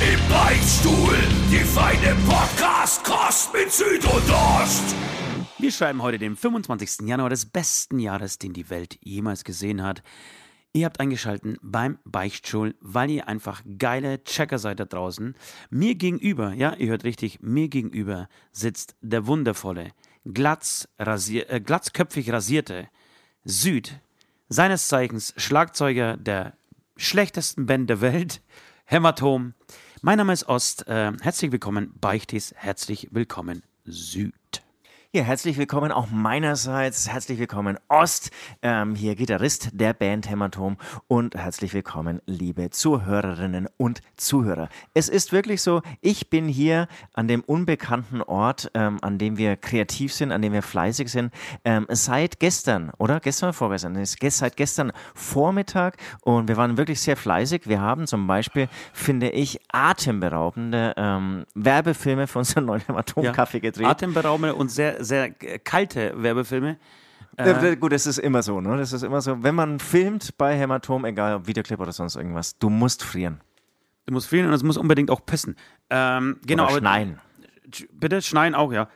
Im Beichtstuhl, die feine Podcast-Kost mit Süd und Ost. Wir schreiben heute den 25. Januar des besten Jahres, den die Welt jemals gesehen hat. Ihr habt eingeschalten beim Beichtstuhl, weil ihr einfach geile Checker seid da draußen. Mir gegenüber, ja, ihr hört richtig, mir gegenüber sitzt der wundervolle, glatz rasier, äh, glatzköpfig rasierte Süd, seines Zeichens Schlagzeuger der schlechtesten Band der Welt, Hämatom. Mein Name ist Ost. Äh, herzlich willkommen, Beichtis. Herzlich willkommen, Süd. Ja, herzlich willkommen auch meinerseits. Herzlich willkommen Ost, ähm, hier Gitarrist der Band Hämatom und herzlich willkommen, liebe Zuhörerinnen und Zuhörer. Es ist wirklich so, ich bin hier an dem unbekannten Ort, ähm, an dem wir kreativ sind, an dem wir fleißig sind, ähm, seit gestern, oder? Gestern vorgestern? Seit gestern Vormittag und wir waren wirklich sehr fleißig. Wir haben zum Beispiel, finde ich, atemberaubende ähm, Werbefilme für unseren neuen Hämatom-Kaffee gedreht. Atemberaubende und sehr, sehr kalte Werbefilme. Äh, gut, das ist immer so, ne? Das ist immer so. Wenn man filmt bei Hämatom, egal ob Videoclip oder sonst irgendwas, du musst frieren. Du musst frieren und es muss unbedingt auch pissen. Ähm, genau, Oder aber- schneien. Bitte schneien auch, ja.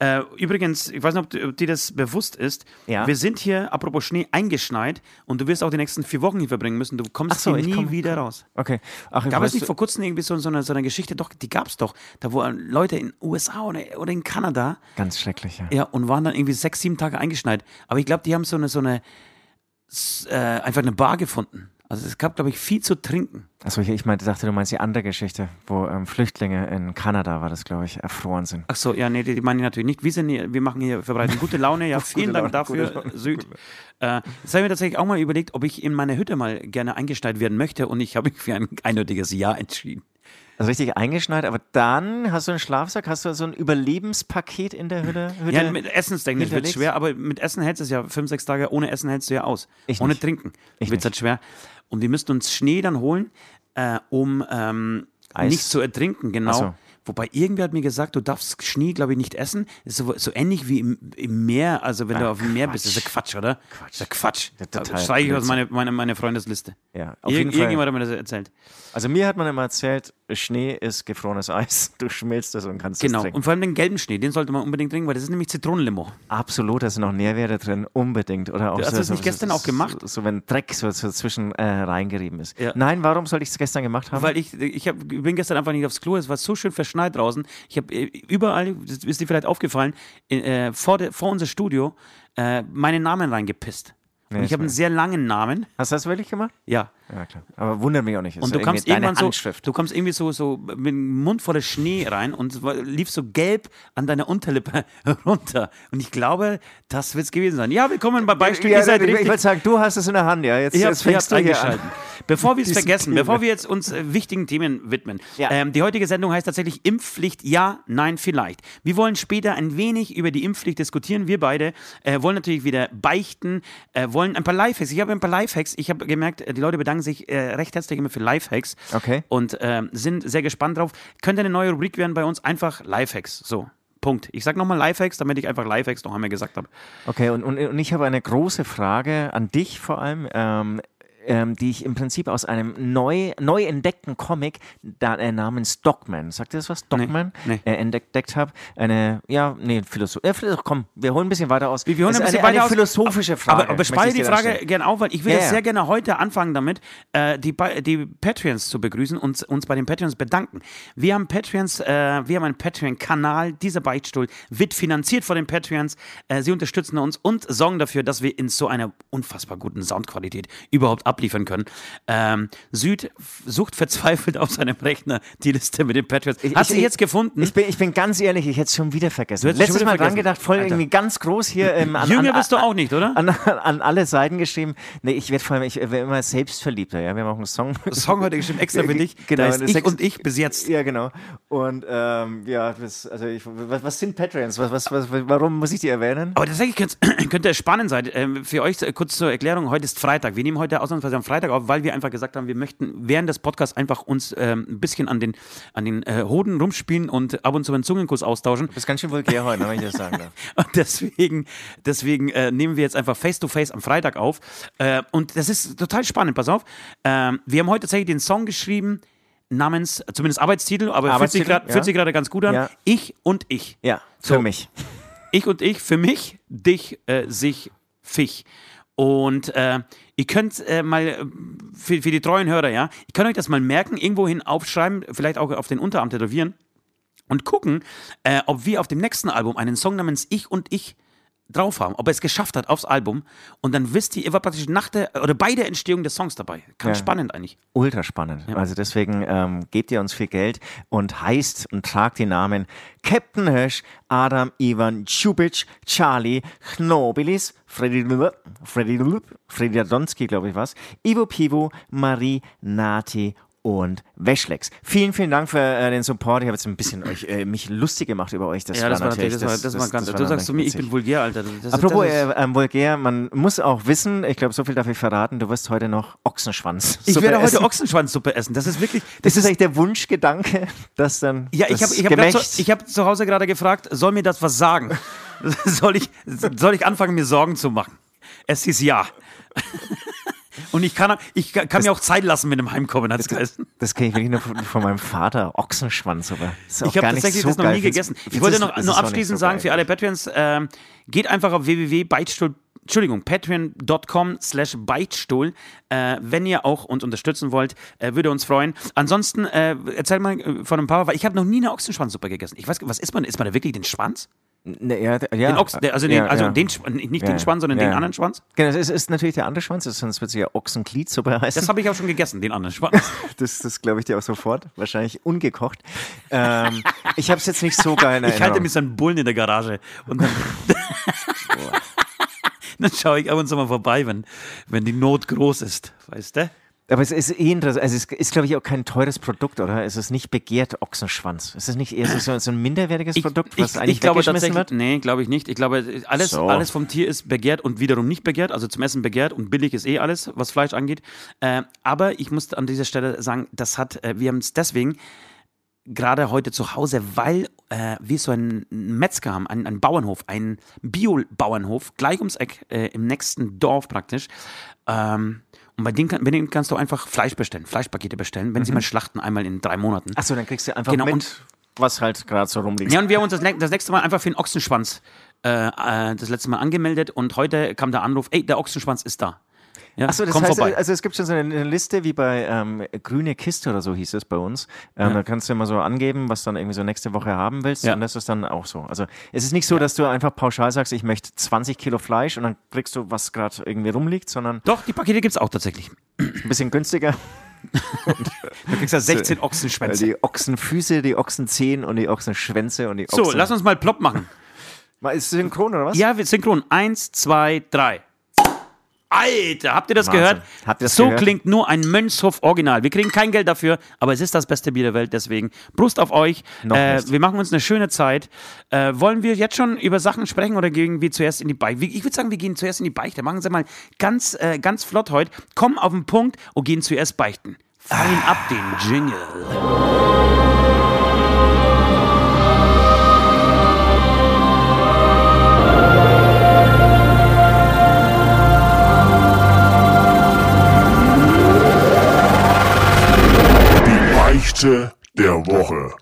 Äh, übrigens, ich weiß nicht, ob, dir- ob dir das bewusst ist. Ja. Wir sind hier, apropos Schnee, eingeschneit und du wirst auch die nächsten vier Wochen hier verbringen müssen. Du kommst so, hier nie komm- wieder raus. Okay. Ach, Gab es nicht vor kurzem irgendwie so, so, eine, so eine Geschichte? Doch, die gab es doch. Da wo Leute in USA oder, oder in Kanada Ganz schrecklich, ja. ja, und waren dann irgendwie sechs, sieben Tage eingeschneit. Aber ich glaube, die haben so eine, so eine, äh, einfach eine Bar gefunden. Also es gab, glaube ich, viel zu trinken. Achso, ich, ich meinte, dachte, du meinst die andere Geschichte, wo ähm, Flüchtlinge in Kanada, war das, glaube ich, erfroren sind. Ach so, ja, nee, die, die meine ich natürlich nicht. Wir, sind hier, wir machen hier, verbreiten gute Laune. Ja, vielen Dank Laune, dafür, Laune, Süd. Äh, jetzt habe ich mir tatsächlich auch mal überlegt, ob ich in meiner Hütte mal gerne eingeschneit werden möchte und ich habe mich für ein eindeutiges Ja entschieden. Also richtig eingeschneit, aber dann hast du einen Schlafsack, hast du so ein Überlebenspaket in der Hütte? Hütte? Ja, mit Essenstechnisch wird schwer, aber mit Essen hältst du es ja fünf, sechs Tage, ohne Essen hältst du ja aus. Ich ohne nicht. Trinken Ich wird es halt schwer. Und wir müssten uns Schnee dann holen, äh, um ähm, nicht zu ertrinken, genau. So. Wobei irgendwer hat mir gesagt, du darfst Schnee, glaube ich, nicht essen. Das ist so, so ähnlich wie im, im Meer, also wenn du Ach, auf dem Meer bist. Das ist ja Quatsch, oder? Quatsch. Das ist ja Quatsch. total Streiche ich aus meiner meine, meine Freundesliste. Ja, auf Ir jeden Fall. Irgendjemand hat mir das erzählt. Also mir hat man immer erzählt, Schnee ist gefrorenes Eis, du schmilzt es und kannst Genau. es trinken. Und vor allem den gelben Schnee, den sollte man unbedingt trinken, weil das ist nämlich Zitronenlimo. Absolut, da sind noch Nährwerte drin, unbedingt. Oder auch Du hast so, das so, nicht gestern auch gemacht? So, so wenn Dreck so, so zwischen äh, reingerieben ist. Ja. Nein, warum sollte ich es gestern gemacht haben? Weil ich, ich hab, bin gestern einfach nicht aufs Klo, es war so schön verschneit draußen. Ich habe überall, das ist dir vielleicht aufgefallen, äh, vor, der, vor unser Studio äh, meinen Namen reingepisst. Und Nee, ich habe einen sehr langen Namen, Hast du das wirklich gemacht? ja. Ja, klar. Aber wundert mich auch nicht. Ist Und ja du deine irgendwann so, Handschrift. du kommst irgendwie so, so mit dem Mund voller Schnee rein und lief so gelb an deiner Unterlippe runter. Und ich glaube, das wird es gewesen sein. Ja, willkommen bei Beispiel. ja, seid ich, wollte sagen, du hast es in der Hand, ja. Jetzt, Ich jetzt habe fängst du hier an. eingeschalten. Bevor wir es vergessen, Disziplin. bevor wir jetzt uns äh, wichtigen Themen widmen. Ja. Ähm, die heutige Sendung heißt tatsächlich Impfpflicht, ja, nein, vielleicht. Wir wollen später ein wenig über die Impfpflicht diskutieren. Wir beide äh, wollen natürlich wieder beichten, äh, wollen ein paar Lifehacks. Ich habe ein paar Lifehacks. Ich habe gemerkt, äh, die Leute bedanken sich äh, recht herzlich immer für Lifehacks. Okay. Und ähm, sind sehr gespannt drauf. Könnte eine neue Rubrik werden bei uns, einfach Lifehacks. So. Punkt. Ich sage nochmal Lifehacks, damit ich einfach Lifehacks noch einmal gesagt habe. Okay, und, und, und ich habe eine große Frage an dich vor allem, ähm, ähm, die ich im Prinzip aus einem neu, neu entdeckten Comic da, äh, namens Dogman, sagt ihr das was? Dogman? nee. Äh, entdeckt habe. Eine, ja, nee, Philosoph äh, komm, wir holen ein bisschen weiter aus. Wir holen Es ein bisschen eine, weiter eine aus. philosophische Frage. Aber, aber ich die Frage gerne auf, weil ich will Ja, ja. sehr gerne heute anfangen damit, äh, die, die Patreons zu begrüßen und uns bei den Patreons bedanken. Wir haben Patreons, äh, wir haben einen Patreon-Kanal. Dieser Beichtstuhl wird finanziert von den Patreons. Äh, sie unterstützen uns und sorgen dafür, dass wir in so einer unfassbar guten Soundqualität überhaupt abliefern können. Ähm, Süd sucht verzweifelt auf seinem Rechner die Liste mit den Patriots. Ich- ich- sie jetzt gefunden? Ich bin, ich bin ganz ehrlich, ich hätte es schon wieder vergessen. Du Letztes schon Mal wieder dran gedacht, voll Alter. irgendwie ganz groß hier ähm, an, Jünger an, bist du auch nicht, oder? an, an alle Seiten geschrieben. Nee, ich werde vor allem, ich werde immer selbstverliebter. Ja? Wir haben auch einen Song. Song heute geschrieben extra für dich. Genau, da ich und ich bis jetzt. Ja, genau. Und ähm, ja, das, also ich, was, was sind Patreons? Was, was, was, warum muss ich die erwähnen? Aber tatsächlich könnte, es spannend sein. Ähm, für euch äh, kurz zur Erklärung, heute ist Freitag. Wir nehmen heute ausnahmsweise am Freitag auf, weil wir einfach gesagt haben, wir möchten während des Podcasts einfach uns ähm, ein bisschen an den, an den äh, Hoden rumspielen und ab und zu einen Zungenkuss austauschen. Das ist ganz schön vulgär heute, wenn ich das sagen darf. Und deswegen, deswegen äh, nehmen wir jetzt einfach Face-to-Face am Freitag auf. Äh, und das ist total spannend, pass auf. Ähm, wir haben heute tatsächlich den Song geschrieben, namens, zumindest Arbeitstitel, aber Arbeitstitel, fühlt sich gerade ganz gut an. Ja. Ich und ich. Ja, für So. mich. Ich und ich, für mich, dich, äh, sich, fich. Und äh, ihr könnt äh, mal äh, für, für die treuen Hörer, ja, ihr könnt euch das mal merken, irgendwohin aufschreiben, vielleicht auch auf den Unterarm tätowieren und gucken, äh, ob wir auf dem nächsten Album einen Song namens Ich und Ich drauf haben, ob er es geschafft hat aufs Album. Und dann wisst ihr, ihr war praktisch nach der, oder bei der Entstehung des Songs dabei. Ganz Ja. spannend eigentlich. Ultra spannend. Also deswegen ähm, gebt ihr uns viel Geld und heißt und tragt die Namen Captain Hirsch, Adam, Ivan, Čubic, Charlie, Knobilis, Freddy, Freddy, Freddy Radonski, glaube ich was, Ivo Pivo, Marie, Nati und Weschlex. Vielen, vielen Dank für äh, den Support. Ich habe jetzt ein bisschen euch, äh, mich lustig gemacht über euch. Das ja, das war natürlich, das war, das war ganz, das du war sagst zu mir, ich bin vulgär, Alter. Das, Apropos das äh, ähm, vulgär, man muss auch wissen, ich glaube, so viel darf ich verraten, du wirst heute noch Ochsenschwanz. ich werde heute essen. Ochsenschwanzsuppe essen. Das ist wirklich, Das ist eigentlich der Wunschgedanke, dass dann. Ja, ich das habe ich hab zu, ich hab zu Hause gerade gefragt, soll mir das was sagen? soll, ich, soll ich anfangen, mir Sorgen zu machen? Es hieß ja. Und ich kann, ich kann mir auch Zeit lassen mit dem Heimkommen, hat es geheißen. das kenne ich wirklich nur von, von meinem Vater. Ochsenschwanz, aber. Das ist Ich habe tatsächlich so das noch nie gegessen. Ich wollte noch, ist nur abschließend so sagen, für alle Patreons, ähm, geht einfach auf www.beichtstuhl, Entschuldigung, patreon.com slash Beichtstuhl, äh, wenn ihr auch uns unterstützen wollt, äh, würde uns freuen. Ansonsten, äh, erzähl mal äh, von ein paar, weil ich habe noch nie eine Ochsenschwanzsuppe gegessen. Ich weiß, was isst man? Isst man da wirklich den Schwanz? Ne, ja, ja, Den der, also den, ja, also den, nicht den Schwanz, sondern den anderen Schwanz? Genau, es ist, ist natürlich der andere Schwanz, sonst wird es ja Ochsengliedsuppe heißen. Das habe ich auch schon gegessen, den anderen Schwanz. Das, das glaube ich dir auch sofort. Wahrscheinlich ungekocht. Ähm, ich habe es jetzt nicht so geil in Ich halte mir so einen Bullen in der Garage und dann, dann schaue ich ab und zu mal vorbei, wenn, wenn die Not groß ist, weißt du? Aber es ist eh interessant. Also es ist, glaube ich, auch kein teures Produkt, oder? Es ist nicht begehrt Ochsenschwanz. Es ist nicht eher so, so ein minderwertiges Produkt, was ich, eigentlich ich glaube weggeschmissen wird? nee, glaube ich nicht. Ich glaube, alles, So. alles vom Tier ist begehrt und wiederum nicht begehrt. Also zum Essen begehrt und billig ist eh alles, was Fleisch angeht. Äh, aber ich muss an dieser Stelle sagen, das hat, äh, wir haben es deswegen gerade heute zu Hause, weil äh, wir so einen Metzger haben, einen, einen Bauernhof, einen Bio-Bauernhof, gleich ums Eck, äh, im nächsten Dorf praktisch. Ähm, und bei denen, kann, bei denen kannst du einfach Fleisch bestellen, Fleischpakete bestellen, wenn sie mal schlachten, einmal in drei Monaten. Achso, dann kriegst du einfach Genau, mit, und- was halt gerade so rumliegt. Ja, und wir haben uns das, das nächste Mal einfach für den Ochsenschwanz äh, äh, das letzte Mal angemeldet und heute kam der Anruf, ey, der Ochsenschwanz ist da. Ja, Achso, das komm heißt, vorbei. also es gibt schon so eine, Liste wie bei ähm, Grüne Kiste oder so hieß es bei uns. Ähm, Da kannst du immer so angeben, was dann irgendwie so nächste Woche haben willst. Ja. Und das ist dann auch so. Also es ist nicht so, dass du einfach pauschal sagst, ich möchte 20 Kilo Fleisch und dann kriegst du, was gerade irgendwie rumliegt, sondern Doch, die Pakete gibt es auch tatsächlich. ein bisschen günstiger. Du kriegst ja 16 Ochsenschwänze. Die Ochsenfüße, die Ochsenzehen und die Ochsenschwänze und die So, Ochsen... lass uns mal plopp machen. Mal, Ist es synchron oder was? Ja, wir synchron. Eins, zwei, drei. Alter, habt ihr das Wahnsinn. gehört? Habt ihr das so gehört? klingt nur ein Mönchshof Original. Wir kriegen kein Geld dafür, aber es ist das beste Bier der Welt, deswegen Brust auf euch. Äh, wir machen uns eine schöne Zeit. Äh, wollen wir jetzt schon über Sachen sprechen oder gehen wir zuerst in die Beichte? Ich würde sagen, wir gehen zuerst in die Beichte. Machen Sie mal ganz, äh, ganz flott heute. Kommen auf den Punkt und gehen zuerst beichten. Fallen ab den Jingle. Beichte der Woche.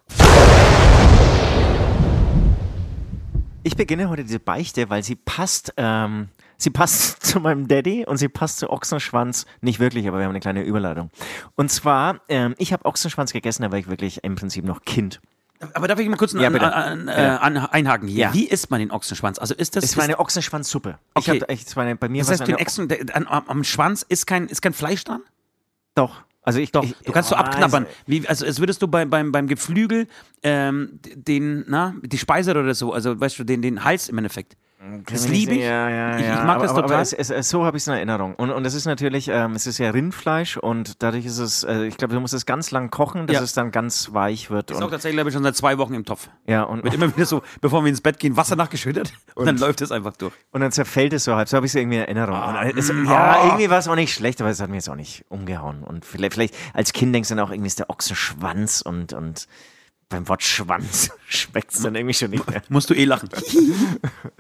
Ich beginne heute diese Beichte, weil sie passt, ähm, sie passt zu meinem Daddy und sie passt zu Ochsenschwanz. Nicht wirklich, aber wir haben eine kleine Überleitung. Und zwar, ähm, ich habe Ochsenschwanz gegessen, da war ich wirklich im Prinzip noch Kind. Aber darf ich mal kurz Ja, an, an, äh, an, einhaken hier? Ja. Wie isst man den Ochsenschwanz? Also ist das. Es ist, war eine Ochsenschwanzsuppe. Okay. Ich hab, ich, es war eine, bei mir das heißt, den Ochsen, der, an, am, am Schwanz ist kein, ist kein Fleisch dran? Doch. Also ich, Doch, du kannst so abknabbern. also- Wie, also als würdest du bei, beim, beim Geflügel ähm, den, na, die Speise oder so, also weißt du, den, den Hals im Endeffekt. Das liebe ich. Ja, ja, Ich- ich ja. mag aber, das total. Es, es, es, so habe ich es in Erinnerung. Und, und es ist natürlich, ähm, es ist ja Rindfleisch und dadurch ist es, äh, ich glaube, du musst es ganz lang kochen, dass Ja. es dann ganz weich wird. Ist auch Und, tatsächlich, glaube ich, schon seit zwei Wochen im Topf. ja, und, Wird immer wieder so, bevor wir ins Bett gehen, Wasser nachgeschüttet und, dann läuft es einfach durch. und dann zerfällt es so halb. So habe ich es irgendwie in Erinnerung. Ah, und es, mm, ja, ah. irgendwie war es auch nicht schlecht, aber es hat mir jetzt auch nicht umgehauen. Und vielleicht, vielleicht als Kind denkst du dann auch, irgendwie ist der Ochse Schwanz und, und beim Wort Schwanz schmeckt es dann irgendwie schon nicht mehr. Musst du eh lachen.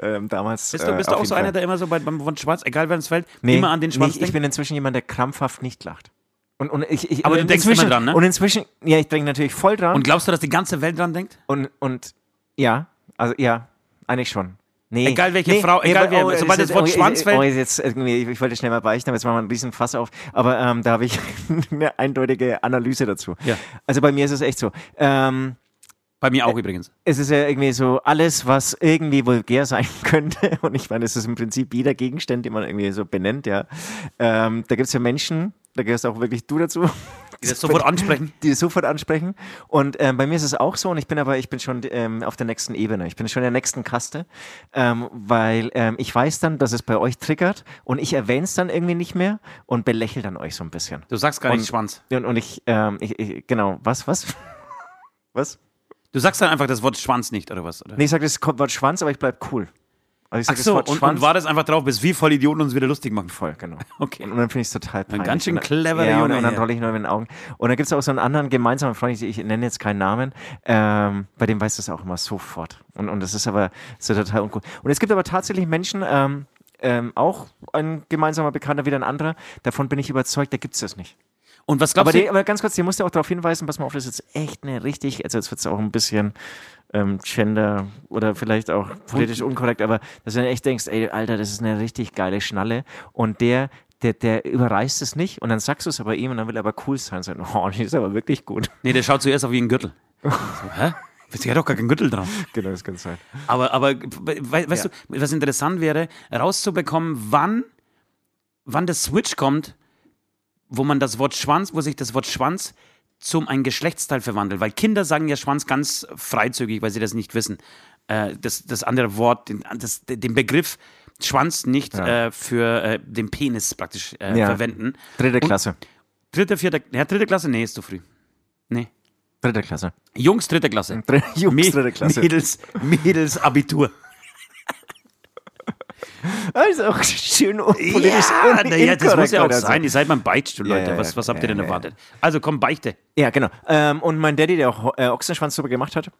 Ähm, damals. Bist du, äh, bist du auf auch so Fall. einer, der immer so bei, beim Wort Schwanz, egal wer ins fällt, Nee, immer an den Schwanz nee, ich denkt? bin inzwischen jemand, der krampfhaft nicht lacht. Und, und ich, ich, Aber und du denkst immer inzwischen- dran, ne? Und inzwischen, ja, ich denke natürlich voll dran. Und glaubst du, dass die ganze Welt dran denkt? Und, und ja, also ja, eigentlich schon. Nee, Egal welche Frau, egal wer, aber- sobald das Wort jetzt- Schwanz oh, fällt- Oh, jetzt ich, ich wollte schnell mal beichten, aber jetzt machen wir einen riesen Fass auf. Aber ähm, da habe ich eine eindeutige Analyse dazu. Ja. Also bei mir ist es echt so. Ähm, Bei mir auch übrigens. es ist ja irgendwie so alles, was irgendwie vulgär sein könnte. Und ich meine, es ist im Prinzip jeder Gegenstand, den man irgendwie so benennt, ja. Ähm, da gibt es ja Menschen, da gehörst auch wirklich du dazu, Die das sofort ansprechen. die das sofort ansprechen. Und ähm, bei mir ist es auch so, und ich bin aber, ich bin schon ähm, auf der nächsten Ebene. Ich bin schon in der nächsten Kaste, ähm, weil ähm, ich weiß dann, dass es bei euch triggert und ich erwähne es dann irgendwie nicht mehr und belächle dann euch so ein bisschen. Du sagst gar nicht Schwanz. Und, und ich, ähm, ich, ich, genau, was, was? Was? Du sagst dann einfach das Wort Schwanz nicht, oder was? Oder? Nee, ich sage das Wort Schwanz, aber ich bleib cool. Also ich Ach sag das so, Wort und, Schwanz. und war das einfach drauf, bis wir voll Idioten uns wieder lustig machen. Voll, genau. Okay. Und, dann finde ich es total peinlich. ganz schön cleverer ja, und, Junge und dann rolle ich nur mit den Augen. Und dann gibt es auch so einen anderen gemeinsamen Freund, ich, ich nenne jetzt keinen Namen, ähm, bei dem weiß das auch immer sofort. Und, und das ist aber so total uncool. Und es gibt aber tatsächlich Menschen, ähm, ähm, auch ein gemeinsamer Bekannter, wieder ein anderer, davon bin ich überzeugt, da gibt es das nicht. Und was Aber, glaubst die, du? aber ganz kurz, die musst du auch darauf hinweisen, pass mal auf, das ist jetzt echt eine richtig, also jetzt wird es auch ein bisschen ähm, Gender oder vielleicht auch politisch unkorrekt, aber dass du dann echt denkst, ey, Alter, das ist eine richtig geile Schnalle und der, der, der überreißt es nicht und dann sagst du es aber ihm und dann will er aber cool sein, so, oh, die ist aber wirklich gut. Nee, der schaut zuerst auf wie ein Gürtel. So, hä? Der hat doch gar keinen Gürtel dran. genau, das kann sein. Aber, aber we weißt Ja. du, was interessant wäre, rauszubekommen, wann, wann der Switch kommt, wo man das Wort Schwanz, wo sich das Wort Schwanz zum ein Geschlechtsteil verwandelt. Weil Kinder sagen ja Schwanz ganz freizügig, weil sie das nicht wissen. Äh, das, das andere Wort, den, das, den Begriff Schwanz nicht Ja. äh, für äh, den Penis praktisch äh, Ja. verwenden. Dritte Und- Klasse. Dritte, vierte, ja, dritte Klasse? Nee, ist zu früh. Nee. Dritte Klasse. Jungs, dritte Klasse. Dr Jungs, dritte Klasse. Mädels, Mädels, Abitur. Also auch schön politisch ja, un- na ja, das muss ja auch oder so. sein. Ihr seid beim Beichtstuhl, Leute. ja, was, ja. was habt ihr denn erwartet? Also komm, Beichte. Ja, genau. Ähm, und mein Daddy, der auch äh, Ochsenschwanzsuppe gemacht hat,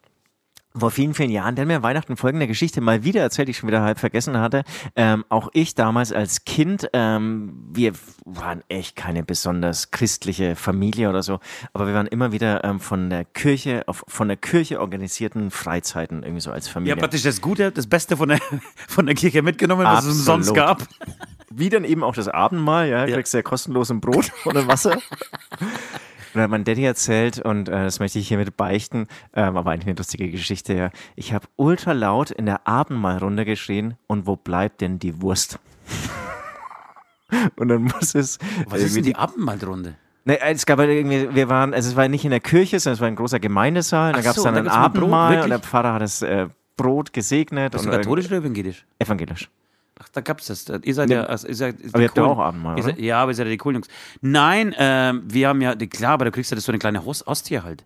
vor vielen, vielen Jahren, der hat mir Weihnachten folgende Geschichte mal wieder erzählt, die ich schon wieder halb vergessen hatte. Ähm, auch ich damals als Kind, ähm, wir waren echt keine besonders christliche Familie oder so, aber wir waren immer wieder ähm, von der Kirche, auf, von der Kirche organisierten Freizeiten irgendwie so als Familie. habt praktisch das Gute, das Beste von der, von der Kirche mitgenommen, was es Absolut. sonst gab. Wie dann eben auch das Abendmahl, ja, Ja. kriegst du ja kostenlos ein Brot und Wasser. Und dann hat mein Daddy erzählt, und äh, das möchte ich hiermit beichten, ähm, aber eigentlich eine lustige Geschichte, ja. Ich habe ultra laut in der Abendmahlrunde geschrien, und wo bleibt denn die Wurst? und dann muss es. Was ist denn die Abendmahlrunde? Ne, es gab halt irgendwie, wir waren, also es war nicht in der Kirche, sondern es war ein großer Gemeindesaal. Da Ach gab es so, dann da ein Brot, Abendmahl und der Pfarrer hat das äh, Brot gesegnet. Bist und du katholisch oder evangelisch? Evangelisch. Ach, da gab's das. Ihr seid ja, also ihr seid Aber ihr habt ja auch Abendmahl, ihr seid, Ja, aber ihr seid ja die coolen Jungs. Nein, ähm, wir haben ja, die, klar, aber du kriegst ja das so eine kleine Host halt.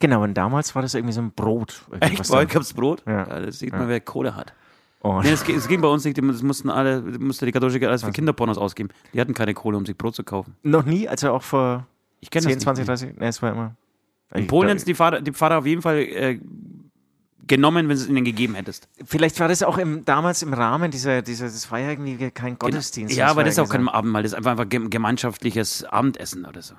Genau, und damals war das irgendwie so ein Brot. Echt? Euch gab's Brot? Ja. das sieht man, wer Kohle hat. Und Nee, es, ging- es ging bei uns nicht, das mussten alle, musste die katholische Kirche alles für Kinderpornos ausgeben. Die hatten keine Kohle, um sich Brot zu kaufen. noch nie, also auch vor Ich kenne 10, das 20, nicht. 30, ne, es war immer. In Polen hätten die Pfarrer, die Pfarrer auf jeden Fall äh, genommen, wenn du es ihnen gegeben hättest. Vielleicht war das auch im, damals im Rahmen dieser, dieser, das war ja irgendwie kein Gottesdienst. Ja, aber das ist auch kein Abendmahl, das ist einfach ein gem- gemeinschaftliches Abendessen oder so.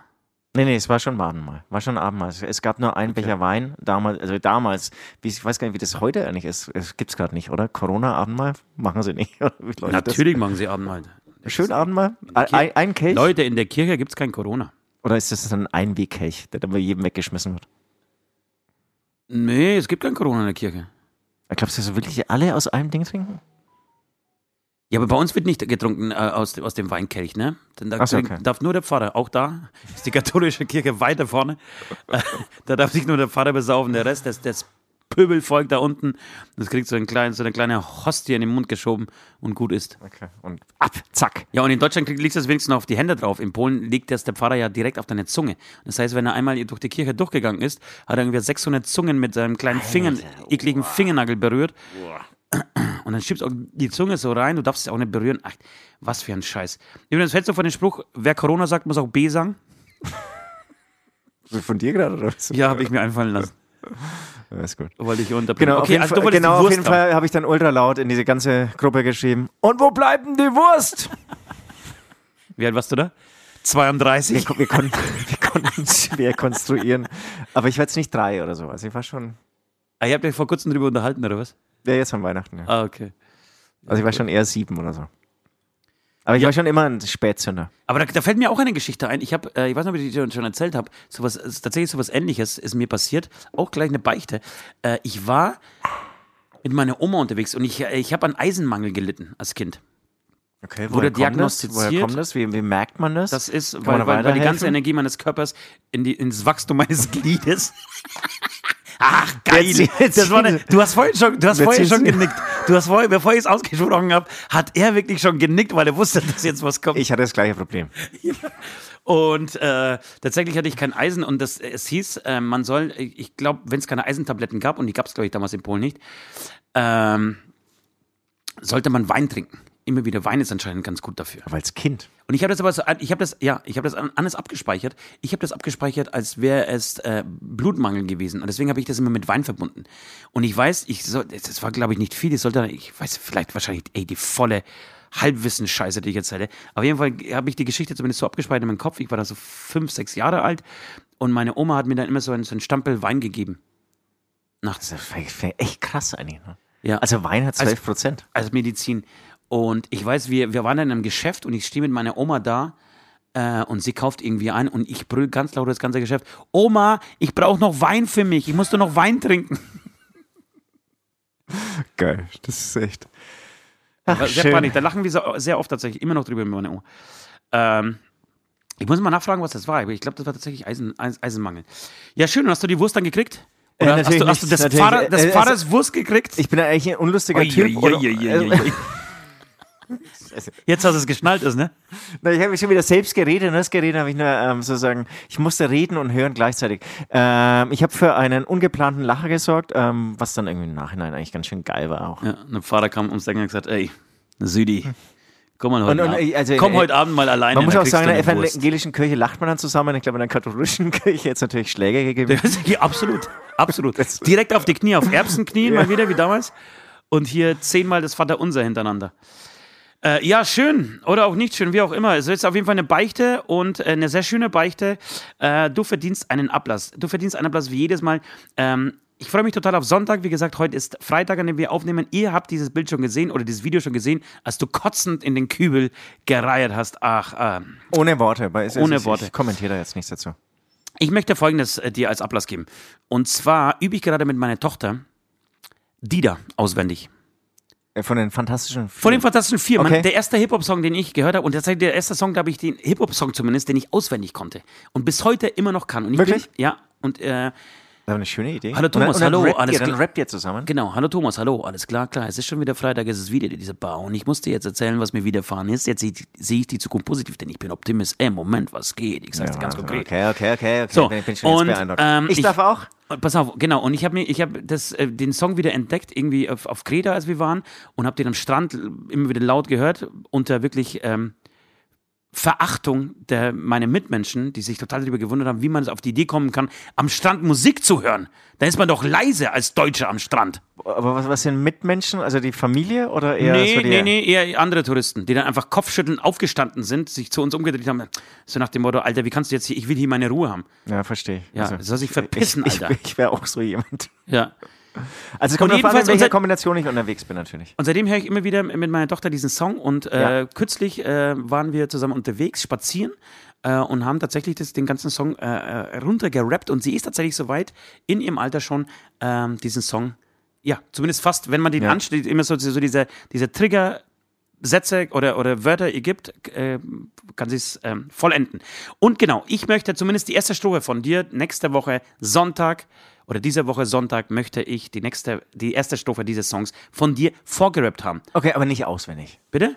Nee, nee, es war schon Abendmahl. War schon Abendmahl. Es- gab nur einen Becher Wein, damals, also damals, wie, ich weiß gar nicht, wie das heute eigentlich ist. Es gibt's gerade nicht, oder? Corona-Abendmahl? Machen sie nicht. Natürlich machen sie Abendmahl. Das? Schön Abendmahl? Ein, Kelch? Leute, in der Kirche gibt es kein Corona. Oder ist das ein Wegkelch, der dann bei jedem weggeschmissen wird? Nee, es gibt kein Corona in der Kirche. Glaubst du, dass wirklich alle aus einem Ding trinken? Ja, aber bei uns wird nicht getrunken äh, aus, dem- aus dem Weinkelch, ne? Denn da so, okay. darf nur der Pfarrer. Auch da ist die katholische Kirche weiter vorne. Äh, da darf sich nur der Pfarrer besaufen. Der Rest, das, das Pöbelvolk da unten, das kriegt so, einen kleinen, so eine kleine Hostie in den Mund geschoben und gut ist. Okay. Und ab, zack. Ja, und in Deutschland liegt das wenigstens noch auf die Hände drauf. In Polen liegt das der Pfarrer ja direkt auf deine Zunge. Das heißt, wenn er einmal durch die Kirche durchgegangen ist, hat er irgendwie 600 Zungen mit seinem kleinen Finger, ekligen Fingernagel berührt. Und dann schiebst du auch die Zunge so rein, du darfst es auch nicht berühren. Ach, was für ein Scheiß. Übrigens, fällst du von den Spruch, wer Corona sagt, muss auch B sagen? Von dir gerade oder was? Ja, habe ich mir einfallen lassen. Ist gut. Wollte ich unterbringen. Genau, auf jeden, also Fall, genau auf jeden haben. Fall habe ich dann ultra laut in diese ganze Gruppe geschrieben. Und wo bleibt denn die Wurst? Wie alt warst du da? 32. Wir, wir konnten wir konnten schwer konstruieren. Aber ich war jetzt nicht drei oder so. Also ich war schon. Ah, ihr habt euch vor kurzem drüber unterhalten, oder was? Ja, jetzt an Weihnachten. Ja. Ah, okay. Also ich war schon eher sieben oder so. Aber ich war schon immer ein Spätzünder. Aber da, da fällt mir auch eine Geschichte ein. Ich habe, äh, ich weiß nicht, ob ich die schon- erzählt habe, sowas, tatsächlich sowas ähnliches ist mir passiert. Auch gleich eine Beichte. Äh, ich war mit meiner Oma unterwegs und ich, äh, ich habe an Eisenmangel gelitten als Kind. Okay, Wurde woher das? diagnostiziert. Woher kommt das? Wie, wie merkt man das? Das ist, Kann weil, weil, weil die ganze? Energie meines Körpers in die, ins Wachstum meines Gliedes. Ach, geil. Jetzt- jetzt- Das war eine, du hast vorhin schon, du hast vorhin schon genickt. Du hast vorhin, bevor ich es ausgesprochen habe, hat er wirklich schon genickt, weil er wusste, dass jetzt was kommt. ich hatte das gleiche Problem. Und äh, tatsächlich hatte ich kein Eisen und das, es hieß, äh, man soll, ich glaube, wenn es keine Eisentabletten gab, und die gab es, glaube ich, damals in Polen nicht, ähm, sollte man Wein trinken. Immer wieder Wein ist anscheinend ganz gut dafür. Aber als Kind. Und ich habe das aber so, ich habe das, ja, ich habe das an- anders abgespeichert. Ich habe das abgespeichert, als wäre es äh, Blutmangel gewesen. Und deswegen habe ich das immer mit Wein verbunden. Und ich weiß, ich soll, das war, glaube ich, nicht viel. Ich sollte, ich weiß, vielleicht wahrscheinlich, ey, die volle Halbwissen-Scheiße, die ich erzähle. Auf jeden Fall habe ich die Geschichte zumindest so abgespeichert in meinem Kopf. Ich war da so fünf, sechs Jahre alt. Und meine Oma hat mir dann immer so einen, so einen Stampel Wein gegeben. Nachts. Das ist echt krass eigentlich. Ne? Ja. Also Wein hat 12 Prozent. als Medizin. Und ich weiß, wir, wir waren dann in einem Geschäft und ich stehe mit meiner Oma da äh, und sie kauft irgendwie ein und ich brüll ganz laut das ganze Geschäft. Oma, ich brauche noch Wein für mich. Ich musste noch Wein trinken. Geil. Das ist echt. Ach, sehr schön. peinlich. Da lachen wir so, sehr oft tatsächlich immer noch drüber mit meiner Oma. Ähm, ich muss mal nachfragen, was das war. Ich glaube, das war tatsächlich Eisen, Eis- Eisenmangel. Ja, schön. Und hast du die Wurst dann gekriegt? Äh, Oder hast, natürlich du, hast du das. Pfarrer, des Äh, es- Pfarrers Wurst gekriegt? Ich bin eigentlich ein unlustiger Ui, Typ. ui, ui. Jetzt hast du es geschnallt, ist, ne? Na, ich habe schon wieder selbst geredet und das geredet habe ich nur ähm, sozusagen, ich musste reden und hören gleichzeitig. Ähm, ich habe für einen ungeplanten Lacher gesorgt, ähm, was dann irgendwie im Nachhinein eigentlich ganz schön geil war auch. Ja, ein Pfarrer kam ums Eck und hat gesagt, ey, Südi, komm mal heute, Und- und, Abend, also, komm äh, heute Abend mal alleine. Man muss auch sagen, in der evangelischen Kirche lacht man dann zusammen. Ich glaube, in der katholischen Kirche jetzt natürlich Schläge gegeben. ja, absolut, absolut. Direkt auf die Knie, auf Erbsenknie mal wieder, wie damals. Und hier zehnmal das Vaterunser hintereinander. Äh, ja, schön. Oder auch nicht schön, wie auch immer. Es ist auf jeden Fall eine Beichte und äh, eine sehr schöne Beichte. Äh, du verdienst einen Ablass. Du verdienst einen Ablass wie jedes Mal. Ähm, ich freue mich total auf Sonntag. Wie gesagt, heute ist Freitag, an dem wir aufnehmen. Ihr habt dieses Bild schon gesehen oder dieses Video schon gesehen, als du kotzend in den Kübel gereiert hast. Ach, ähm, Ohne Worte. aber es ist- Ohne ich, Worte. Ich kommentiere da jetzt nichts dazu. Ich möchte Folgendes äh, dir als Ablass geben. Und zwar übe ich gerade mit meiner Tochter Dida auswendig. Äh, Von den fantastischen Von den Fantastischen Vier. Okay. Man, der erste Hip-Hop-Song, den ich gehört habe, und tatsächlich der erste Song, glaube ich, den Hip-Hop-Song zumindest, den ich auswendig konnte. Und bis heute immer noch kann. Und ich Wirklich? Bin, ja. Und äh, Das eine schöne Idee. Hallo Thomas, und dann, hallo, Und dann rappt alles ihr, dann klar. rappt ihr zusammen. genau, hallo Thomas, hallo, alles klar, klar. Es ist schon wieder Freitag, es ist wieder diese Bar. Und ich musste jetzt erzählen, was mir widerfahren ist. Jetzt sehe ich, ich die Zukunft positiv, denn ich bin Optimist. Ey, Moment, was geht? Ich sag's dir ganz konkret. Okay, okay, okay. okay. So, bin, bin schon und, beeindruckt. ähm, ich, ich- darf auch. Und Pass auf, genau. Und ich habe mir, ich habe das, äh, den Song wieder entdeckt, irgendwie auf, auf Kreta, als wir waren, und habe den am Strand immer wieder laut gehört, unter wirklich ähm, Verachtung der meine Mitmenschen, die sich total darüber gewundert haben, wie man es auf die Idee kommen kann, am Strand Musik zu hören. Da ist man doch leise als Deutscher am Strand. Aber was, was sind Mitmenschen? Also die Familie oder eher nee, nee, nee, eher andere Touristen, die dann einfach kopfschüttelnd aufgestanden sind, sich zu uns umgedreht haben, so nach dem Motto, Alter, wie kannst du jetzt hier, ich will hier meine Ruhe haben. Ja, verstehe. Ja, soll sich verpissen, ich, Alter. Ich, ich wäre auch so jemand. Ja. Also es kommt Und drauf an, in welcher Kombination ich unterwegs bin natürlich. Und seitdem höre ich immer wieder mit meiner Tochter diesen Song und äh, Ja. kürzlich äh, waren wir zusammen unterwegs, spazieren äh, und haben tatsächlich das, den ganzen Song äh, äh, runtergerappt und sie ist tatsächlich soweit in ihrem Alter schon ähm, diesen Song, ja, zumindest fast, wenn man den Ja. ansteht, immer so, so diese, diese Trigger. Sätze oder, oder Wörter ihr gibt, äh, kann sie es ähm, vollenden. Und genau, ich möchte zumindest die erste Strophe von dir nächste Woche Sonntag oder diese Woche Sonntag möchte ich die nächste, die erste Strophe dieses Songs von dir vorgerappt haben. Okay, aber nicht auswendig. Bitte?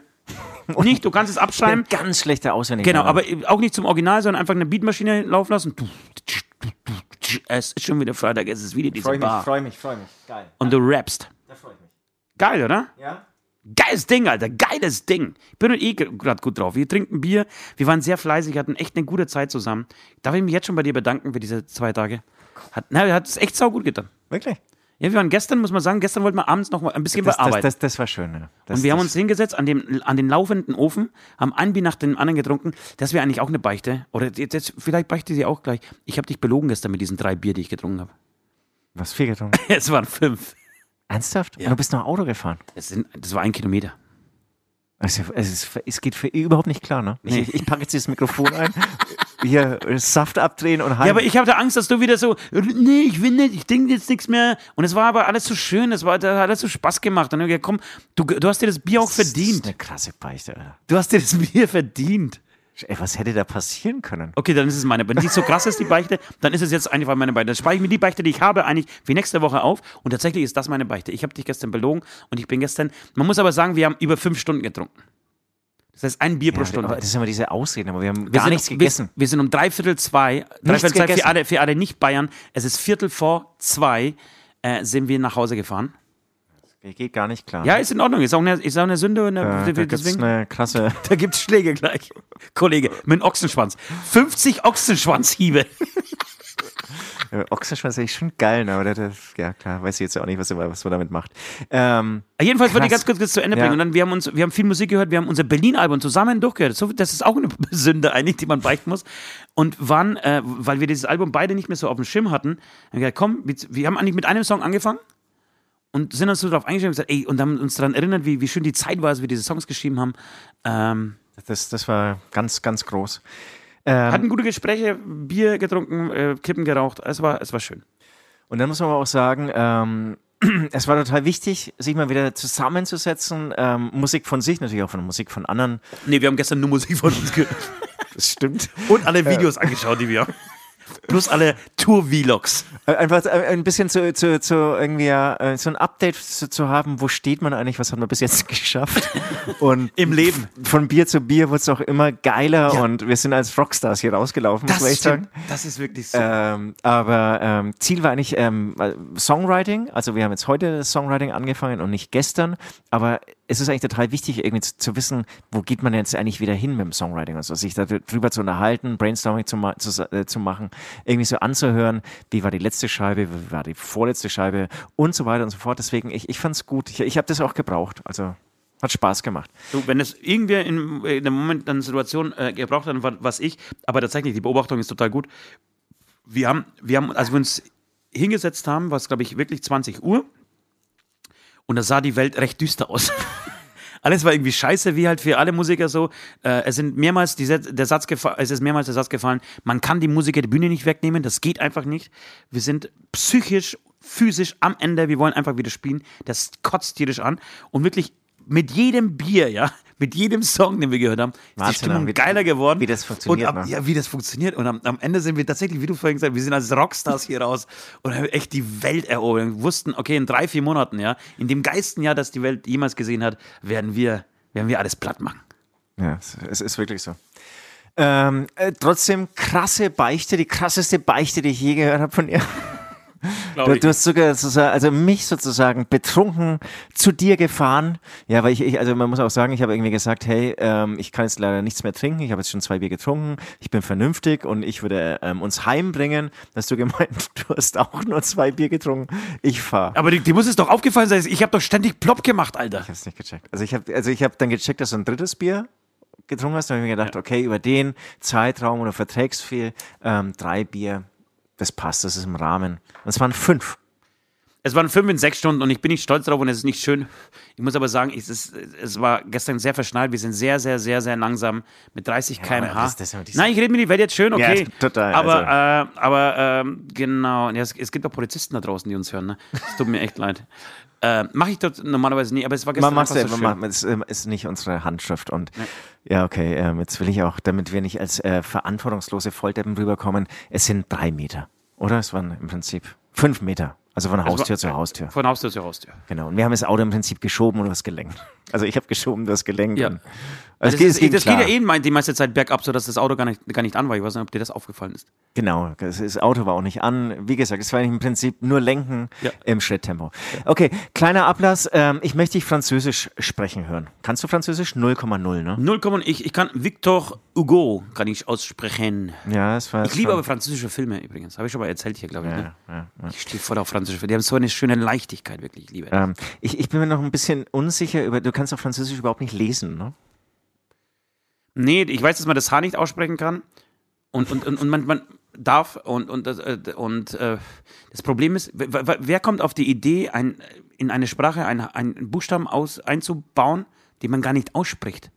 Nicht, du kannst es Ich abschreiben. ganz schlechter auswendig. Genau, aber auch nicht zum Original, sondern einfach eine Beatmaschine laufen lassen. Es ist schon wieder Freitag, es ist wieder diese Freue mich, Bar. freue mich, freue mich. Geil. Und du rappst. Da freue ich mich. Geil, oder? Ja? Geiles Ding, Alter, geiles Ding. Ich bin eh gerade gut drauf. Wir trinken Bier, wir waren sehr fleißig, hatten echt eine gute Zeit zusammen. Darf ich mich jetzt schon bei dir bedanken für diese zwei Tage? Hat, na, hat es echt saugut getan. Wirklich? Ja, wir waren gestern, muss man sagen, gestern wollten wir abends noch mal ein bisschen Das, das, bearbeiten. das, das war schön, ja. Das, und wir haben das- uns hingesetzt an, dem, an den laufenden Ofen, haben ein Bier nach dem anderen getrunken. Das wäre eigentlich auch eine Beichte. Oder jetzt, jetzt, vielleicht beichte sie auch gleich. Ich habe dich belogen gestern mit diesen drei Bier, die ich getrunken habe. Was viel getrunken? Es waren fünf. Ernsthaft? Ja. Und du bist noch Auto gefahren? Das, sind, das war ein Kilometer. Also, es, ist, es geht für überhaupt nicht klar, ne? Ich, Nee. ich, ich packe jetzt dieses Mikrofon ein, hier äh, Saft abdrehen und heim. Ja, aber ich hatte Angst, dass du wieder so, nee, ich will nicht, ich denke jetzt nichts mehr. Und es war aber alles so schön, es war, das hat alles so Spaß gemacht. Und dann ich gesagt, komm, du, du hast dir das Bier auch Das ist verdient. eine krasse Beichte, Alter. Du hast dir das Bier verdient. Ey, was hätte da passieren können? Okay, dann ist es meine. Wenn die so krass ist, die Beichte, dann ist es jetzt einfach meine Beichte. Dann spare ich mir die Beichte, die ich habe, eigentlich für nächste Woche auf. Und tatsächlich ist das meine Beichte. Ich habe dich gestern belogen und ich bin gestern, man muss aber sagen, wir haben über fünf Stunden getrunken. Das heißt, ein Bier pro Ja, Stunde. aber das sind immer diese Ausreden, aber wir haben Wir gar sind, nichts gegessen. Wir, wir sind um dreiviertel zwei, dreiviertel zwei für alle, für alle Nicht-Bayern. Es ist Viertel vor zwei, äh, sind wir nach Hause gefahren. Geht gar nicht klar. Ja, ist in Ordnung. Ist auch eine, ist auch eine Sünde. Und äh, eine, da gibt's eine krasse. da gibt's Schläge gleich. Kollege, mit einem Ochsenschwanz. 50 Ochsenschwanzhiebe. Ochsenschwanz ist eigentlich schon geil, ne? aber das, das, ja klar, weiß ich jetzt auch nicht, was, was man damit macht. Ähm, Jedenfalls wollte ich Krass. ganz kurz das zu Ende Ja. bringen. Und dann, wir haben uns, wir haben viel Musik gehört, wir haben unser Berlin-Album zusammen durchgehört. Das ist auch eine Sünde eigentlich, die man beichten muss. Und wann, äh, weil wir dieses Album beide nicht mehr so auf dem Schirm hatten, haben wir gesagt, komm, wir, wir haben eigentlich mit einem Song angefangen und sind uns so darauf eingestellt und gesagt, ey, und haben uns daran erinnert, wie, wie schön die Zeit war, als wir diese Songs geschrieben haben. Ähm, das, das war ganz, ganz groß. Ähm, hatten gute Gespräche, Bier getrunken, äh, Kippen geraucht. Es war, es war schön. Und dann muss man aber auch sagen, ähm, es war total wichtig, sich mal wieder zusammenzusetzen. Ähm, Musik von sich, natürlich auch von Musik von anderen. Nee, wir haben gestern nur Musik von uns gehört. Das stimmt. Und alle Videos angeschaut, die wir haben. Plus alle Tour-Vlogs. Äh, Einfach äh, ein bisschen zu, zu, zu irgendwie ja, äh, so ein Update zu, zu haben, wo steht man eigentlich, was hat man bis jetzt geschafft? Und Im Leben. von Bier zu Bier wurde es auch immer geiler und wir sind als Rockstars hier rausgelaufen, muss man echt sagen. Das ist wirklich so. Ähm, aber ähm, Ziel war eigentlich ähm, äh, Songwriting. Also wir haben jetzt heute das Songwriting angefangen und nicht gestern. Aber es ist eigentlich total wichtig, irgendwie zu, zu wissen, wo geht man jetzt eigentlich wieder hin mit dem Songwriting und so, sich darüber zu unterhalten, Brainstorming zu, zu, äh, zu machen, irgendwie so anzuhören, wie war die letzte Scheibe, wie war die vorletzte Scheibe und so weiter und so fort. Deswegen, ich, ich fand es gut. Ich, ich habe das auch gebraucht. Also hat Spaß gemacht. So, wenn es irgendwer in, in der Moment eine Situation äh, gebraucht hat, was ich, aber tatsächlich, die Beobachtung ist total gut. Wir haben, wir haben, als wir uns hingesetzt haben, war es, glaube ich, wirklich 20 Uhr und da sah die Welt recht düster aus. Alles war irgendwie scheiße, wie halt für alle Musiker so. Äh, es sind mehrmals die, der Satz gefa- es ist mehrmals der Satz gefallen, man kann die Musiker die Bühne nicht wegnehmen, das geht einfach nicht. Wir sind psychisch, physisch am Ende, wir wollen einfach wieder spielen. Das kotzt tierisch an und wirklich mit jedem Bier, ja, mit jedem Song, den wir gehört haben, ist die Wahnsinn, Stimmung wie- geiler geworden. wie das funktioniert, Und am, ne? ja, wie das funktioniert. Und am, am Ende sind wir tatsächlich, wie du vorhin gesagt hast, wir sind als Rockstars hier raus und haben echt die Welt erobert. Und wussten, okay, in drei, vier Monaten, ja, in dem geilsten Jahr, das die Welt jemals gesehen hat, werden wir, werden wir alles platt machen. Ja, es, es ist wirklich so. Ähm, äh, trotzdem krasse Beichte, die krasseste Beichte, die ich je gehört habe von ihr. Du, du hast sogar sozusagen, also mich sozusagen betrunken zu dir gefahren. Ja, weil ich, ich also man muss auch sagen, ich habe irgendwie gesagt, hey, ähm, ich kann jetzt leider nichts mehr trinken. Ich habe jetzt schon zwei Bier getrunken. Ich bin vernünftig und ich würde ähm, uns heimbringen. Hast du gemeint, du hast auch nur zwei Bier getrunken. Ich fahre. Aber die, die muss es doch aufgefallen sein, ich habe doch ständig plopp gemacht, Alter. Ich habe es nicht gecheckt. Also ich habe also ich hab dann gecheckt, dass du ein drittes Bier getrunken hast. Dann habe ich mir gedacht, okay, über den Zeitraum oder verträgst viel, ähm, drei Bier, das passt, das ist im Rahmen. Es waren fünf. Es waren fünf in sechs Stunden und ich bin nicht stolz drauf und es ist nicht schön. Ich muss aber sagen, es, ist, es war gestern sehr verschnallt. Wir sind sehr, sehr, sehr, sehr langsam mit 30 Ja, km/h. Nein, ich rede mir die Welt jetzt schön, okay. Ja, total, Aber, also. äh, aber ähm, genau, ja, es, es gibt auch Polizisten da draußen, die uns hören. Ne? Es tut mir echt leid. Äh, Mache ich dort normalerweise nie, aber es war gestern Man einfach ja, so man schön. macht, es ähm, ist nicht unsere Handschrift und ja, okay, ähm, jetzt will ich auch, damit wir nicht als äh, verantwortungslose Volldeppen rüberkommen, es sind drei Meter, oder? Es waren im Prinzip fünf Meter, also von Haustür zu Haustür. Von Haustür zu Haustür. Genau, und wir haben das Auto im Prinzip geschoben und du hast gelenkt. Also ich habe geschoben, du hast gelenkt. Ja. Also das, es geht, es ging das geht ja eh die meiste Zeit bergab, sodass das Auto gar nicht, gar nicht an war. Ich weiß nicht, ob dir das aufgefallen ist. Genau, das, das Auto war auch nicht an. Wie gesagt, es war im Prinzip nur Lenken Ja. im Schritttempo. Okay, kleiner Ablass. Ähm, ich möchte dich Französisch sprechen hören. Kannst du Französisch? 0,0, ne? 0, ich, ich kann Victor Hugo kann ich aussprechen. Ja, es war. Ich liebe aber französische Filme übrigens. Habe ich schon mal erzählt hier, glaube ich. Ne? Ja, ja, ja. Ich stehe voll auf französische Filme. Die haben so eine schöne Leichtigkeit, wirklich. Ich liebe das. Ähm, ich, ich bin mir noch ein bisschen unsicher über. Du kannst auf Französisch überhaupt nicht lesen, ne? Nee, ich weiß, dass man das H nicht aussprechen kann. Und, und, und, und man, man darf. Und, und, das, äh, und äh, das Problem ist, wer, kommt auf die Idee, ein, in eine Sprache einen, einen Buchstaben aus, einzubauen, den man gar nicht ausspricht?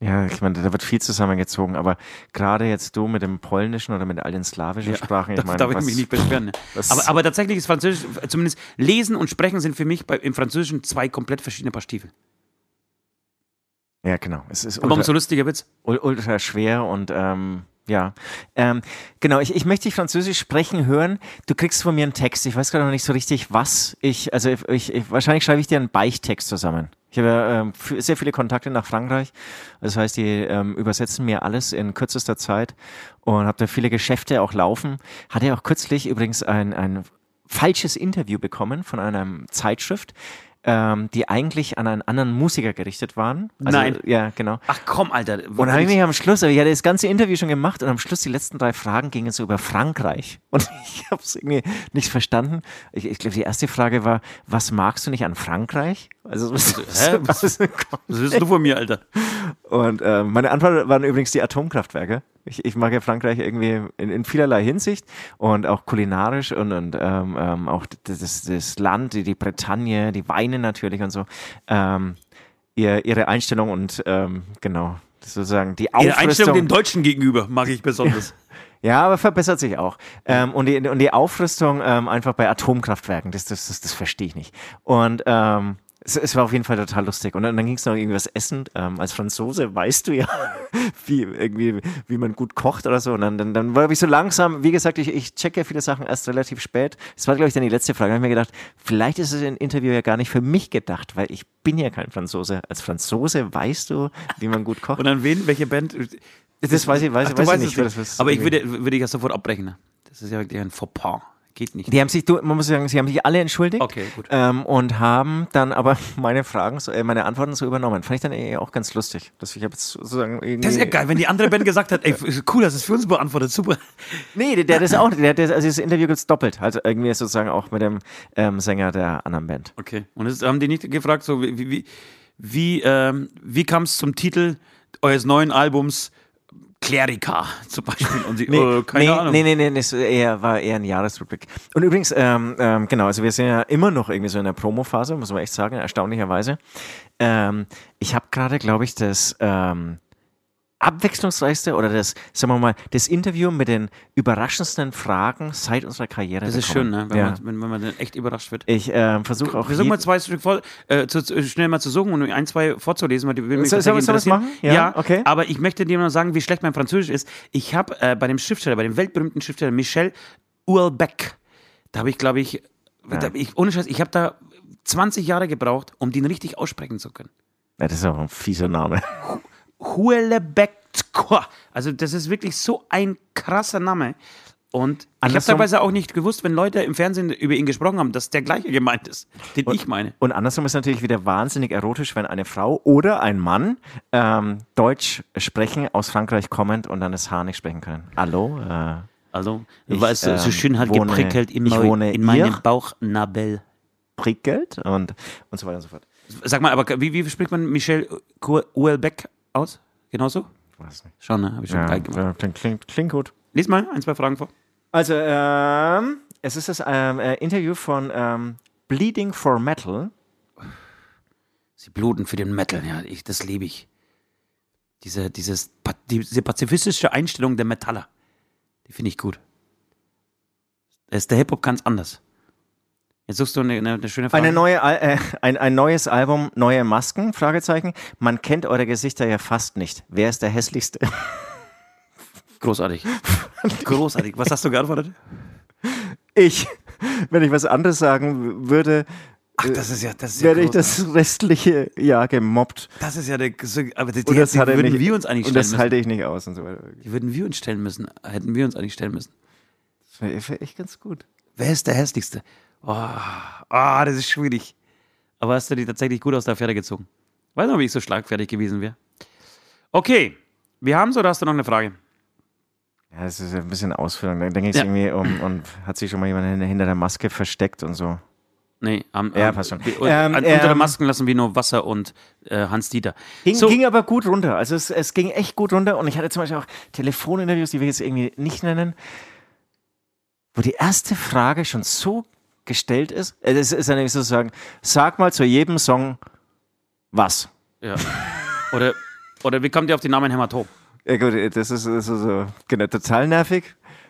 Ja, ich meine, da wird viel zusammengezogen, aber gerade jetzt du mit dem Polnischen oder mit all den slawischen Sprachen, ich da meine, darf ich was- mich nicht beschweren. Ne? Aber, aber tatsächlich ist Französisch, zumindest Lesen und Sprechen sind für mich bei, im Französischen zwei komplett verschiedene Paar Stiefel. Ja, genau. Es ist Aber ultra, umso lustiger ul- ultra schwer und ähm, ja. Ähm, genau, ich, ich möchte dich Französisch sprechen hören. Du kriegst von mir einen Text. Ich weiß gerade noch nicht so richtig, was ich, also ich, ich, wahrscheinlich schreibe ich dir einen Beichttext zusammen. Ich habe ja, ähm, sehr viele Kontakte nach Frankreich. Das heißt, die ähm, übersetzen mir alles in kürzester Zeit und habe da viele Geschäfte auch laufen. Hatte auch kürzlich übrigens ein, ein falsches Interview bekommen von einer Zeitschrift, ähm, die eigentlich an einen anderen Musiker gerichtet waren. Also, Nein. Ja, genau. Ach komm, Alter. Und dann habe ich mich am Schluss, ich hatte das ganze Interview schon gemacht und am Schluss die letzten drei Fragen gingen so über Frankreich. Und ich habe es irgendwie nicht verstanden. Ich, ich glaube, die erste Frage war, was magst du nicht an Frankreich? Also, was, Hä? was, was, willst du von mir, Alter? und äh, meine Antwort waren übrigens die Atomkraftwerke. Ich, ich mag ja Frankreich irgendwie in, in vielerlei Hinsicht und auch kulinarisch und, und ähm, ähm, auch das, das Land, die, die Bretagne, die Weine natürlich und so. Ähm, ihr, ihre Einstellung und ähm, genau, sozusagen die Ihre Einstellung Aufrüstung. dem Deutschen gegenüber mag ich besonders. Ja, aber verbessert sich auch. Ähm, und, die, und die Aufrüstung ähm, einfach bei Atomkraftwerken, das, das, das, das verstehe ich nicht. Und ähm, es, es war auf jeden Fall total lustig. Und dann, dann ging es noch irgendwas essen. Ähm, als Franzose weißt du ja, wie, irgendwie, wie man gut kocht oder so. Und dann, dann, dann war ich so langsam, wie gesagt, ich, ich checke ja viele Sachen erst relativ spät. Das war, glaube ich, dann die letzte Frage. Da habe ich mir gedacht, vielleicht ist es ein Interview ja gar nicht für mich gedacht, weil ich bin ja kein Franzose. Als Franzose weißt du, wie man gut kocht. Und an wen? Welche Band? Das weiß ich, weiß, Ach, weiß ich nicht. nicht. Aber ich würde, würde ich ja sofort abbrechen. Das ist ja wirklich ein Fauxpas. Geht nicht. Die haben sich, man muss sagen, sie haben sich alle entschuldigt. Okay, gut. Ähm, und haben dann aber meine Fragen, so, äh, meine Antworten so übernommen. Fand ich dann eh auch ganz lustig. Dass ich jetzt sozusagen irgendwie. Das ist ja geil, wenn die andere Band gesagt hat, ey, cool, das ist für uns beantwortet, super. Nee, der, der das auch, der, der, also das Interview gibt's doppelt. Also irgendwie sozusagen auch mit dem ähm, Sänger der anderen Band. Okay. Und das haben die nicht gefragt, so wie, wie, wie, ähm, wie kam es zum Titel eures neuen Albums Klerica zum Beispiel? Und sie, äh, keine nee, Ahnung. Nee, nee, nee, das eher, war eher ein Jahresrückblick. Und übrigens, ähm, ähm, genau, also wir sind ja immer noch irgendwie so in der Promo-Phase, muss man echt sagen, erstaunlicherweise. Ähm, ich habe gerade, glaube ich, das ähm, abwechslungsreichste oder das, sagen wir mal, das Interview mit den überraschendsten Fragen seit unserer Karriere. Das ist schön, ne? wenn, ja. man, wenn, wenn man dann echt überrascht wird. Ich ähm, versuche auch. Versuch jed- mal zwei Stück vor, äh, zu, zu, schnell mal zu suchen und ein, zwei vorzulesen, weil die will mich Soll- wir das machen? Ja, okay. aber ich möchte dir nur sagen, wie schlecht mein Französisch ist. Ich habe äh, bei dem Schriftsteller, bei dem weltberühmten Schriftsteller Michel Houellebecq, da habe ich, glaube ich, da, ich, ohne Scheiß, ich habe da 20 Jahre gebraucht, um den richtig aussprechen zu können. ja, das ist auch ein fieser Name. Houellebecq. Also das ist wirklich so ein krasser Name. Und ich habe teilweise auch nicht gewusst, wenn Leute im Fernsehen über ihn gesprochen haben, dass der gleiche gemeint ist, den ich meine. Und andersrum ist natürlich wieder wahnsinnig erotisch, wenn eine Frau oder ein Mann ähm, Deutsch sprechen, aus Frankreich kommend und dann das Haar nicht sprechen können. Hallo? Äh, Also, Ich, weil es so, ähm, schön halt wohne- geprickelt in, mein- in meinem. Bauchnabel. prickelt und, und so weiter und so fort. Sag mal, aber wie, wie spricht man Michel Houellebecq aus? Genauso? Weiß nicht. Schon, ne? Habe ich schon Ja, geil gemacht. ja, klingt, klingt, klingt gut. Lies mal ein, zwei Fragen vor. Also, ähm, Es ist das ähm, äh, Interview von ähm, Bleeding for Metal. Sie bluten für den Metal, ja, ich, das liebe ich. Diese, dieses, diese pazifistische Einstellung der Metaller, die finde ich gut. Da ist der Hip-Hop ganz anders. Jetzt suchst du eine, eine, schöne Frage. Eine neue, äh, ein, ein neues Album, neue Masken? Fragezeichen. Man kennt eure Gesichter ja fast nicht. Wer ist der hässlichste? Großartig. Großartig. Was hast du geantwortet? Ich. Wenn ich was anderes sagen würde, Ach, das ist ja, das ist ja werde ich großartig. das restliche Jahr gemobbt. Das ist ja der, aber die, Und die, das die würden nicht, wir uns eigentlich und stellen das müssen. halte ich nicht aus und so weiter. Die würden wir uns stellen müssen, hätten wir uns eigentlich stellen müssen. Das wäre wär echt ganz gut. Wer ist der hässlichste? Oh, ah, das ist schwierig. Aber hast du die tatsächlich gut aus der Pferde gezogen? Weiß noch, wie ich so schlagfertig gewesen wäre. Okay, wir haben oder hast du noch eine Frage? Ja, das ist ein bisschen Ausführung. Da denke ich Ja. irgendwie um und hat sich schon mal jemand hinter- der Maske versteckt und so. Nee, am, Ja, passt schon. Ähm, unter der ähm, Masken lassen wir nur Wasser und äh, Hans Dieter. Ging, So. ging aber gut runter. Also es, es ging echt gut runter. Und ich hatte zum Beispiel auch Telefoninterviews, die wir jetzt irgendwie nicht nennen, wo die erste Frage schon so gestellt ist. Es ist ja nämlich sozusagen, sag mal zu jedem Song was. Ja. Oder, oder wie kommt ihr auf den Namen Hämatom? Ja gut, das ist so, so genau, total nervig.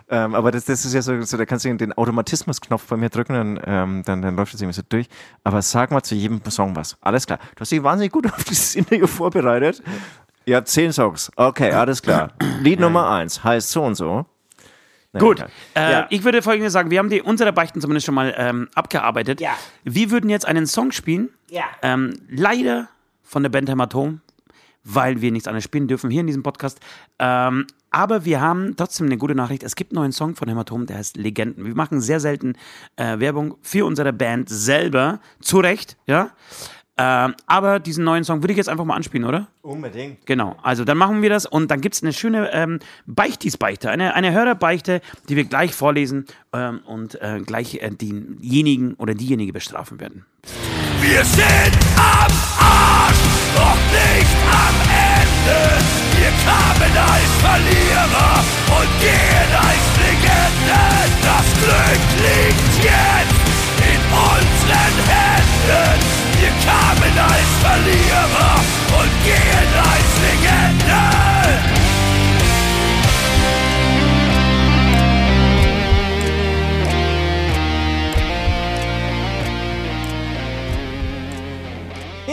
Ähm, aber das, das ist ja so, so, da kannst du den Automatismusknopf bei mir drücken, dann, ähm, dann, dann läuft das irgendwie so durch. Aber sag mal zu jedem Song was. Alles klar. Du hast dich wahnsinnig gut auf dieses Interview vorbereitet. Ihr habt zehn Songs. Okay, alles klar. Lied Nummer eins heißt so und so. Gut, äh, Ja. ich würde folgendes sagen: Wir haben die unsere Beichten zumindest schon mal ähm, abgearbeitet. Ja. Wir würden jetzt einen Song spielen. Ja. Ähm, leider von der Band Hämatom, weil wir nichts anderes spielen dürfen hier in diesem Podcast. Ähm, aber wir haben trotzdem eine gute Nachricht. Es gibt einen neuen Song von Hämatom, der heißt Legenden. Wir machen sehr selten äh, Werbung für unsere Band selber. Zu Recht, ja. Ähm, aber diesen neuen Song würde ich jetzt einfach mal anspielen, oder? Unbedingt. Genau, also dann machen wir das und dann gibt es eine schöne ähm, Beichtis-Beichte, eine, eine Hörerbeichte, die wir gleich vorlesen ähm, und äh, gleich äh, denjenigen oder diejenige bestrafen werden. Wir sind am Arsch, doch nicht am Ende. Wir kamen als Verlierer und gehen als Legenden. Das Glück liegt jetzt in unseren Händen. Wir kamen als Verlierer und gehen als Legenden.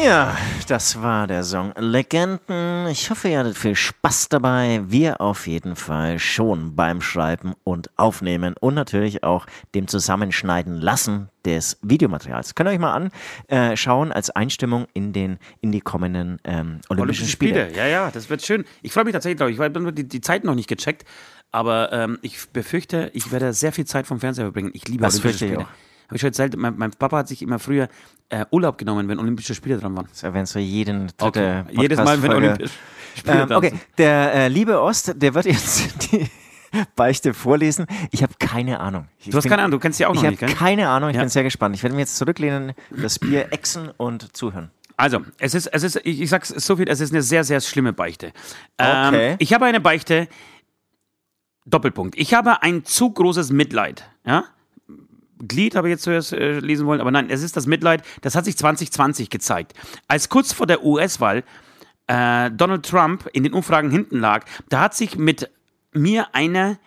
Ja, das war der Song Legenden. Ich hoffe, ihr hattet viel Spaß dabei. Wir auf jeden Fall schon beim Schreiben und Aufnehmen und natürlich auch dem Zusammenschneiden lassen des Videomaterials. Könnt ihr euch mal anschauen als Einstimmung in, den, in die kommenden ähm, Olympischen Olympische Spiele. Spiele, ja, ja, das wird schön. Ich freue mich tatsächlich, glaube ich, ich habe die, die Zeit noch nicht gecheckt, aber ähm, ich befürchte, ich werde sehr viel Zeit vom Fernseher verbringen. Ich liebe Das Olympische Spiele. auch. Habe ich schon erzählt, mein, mein Papa hat sich immer früher äh, Urlaub genommen, wenn Olympische Spiele dran waren. Das erwähnst du jeden dritte Jedes Mal, wenn. Olympische Spiele Ähm, dran okay, der äh, liebe Ost, der wird jetzt die Beichte vorlesen. Ich habe keine Ahnung. Ich Du hast bin- keine Ahnung, du kennst sie auch Ich noch habe nicht, gell? keine Ahnung, ich Ja. bin sehr gespannt. Ich werde mich jetzt zurücklehnen, das Bier exen und zuhören. Also, es ist, es ist, ich, ich sag's so viel, es ist eine sehr, sehr schlimme Beichte. Ähm, Okay. Ich habe eine Beichte, Doppelpunkt. Ich habe ein zu großes Mitleid, ja? Glied habe ich jetzt zuerst äh, lesen wollen, aber nein, es ist das Mitleid, das hat sich 2020 gezeigt. Als kurz vor der US-Wahl äh, Donald Trump in den Umfragen hinten lag, da hat sich mit mir eine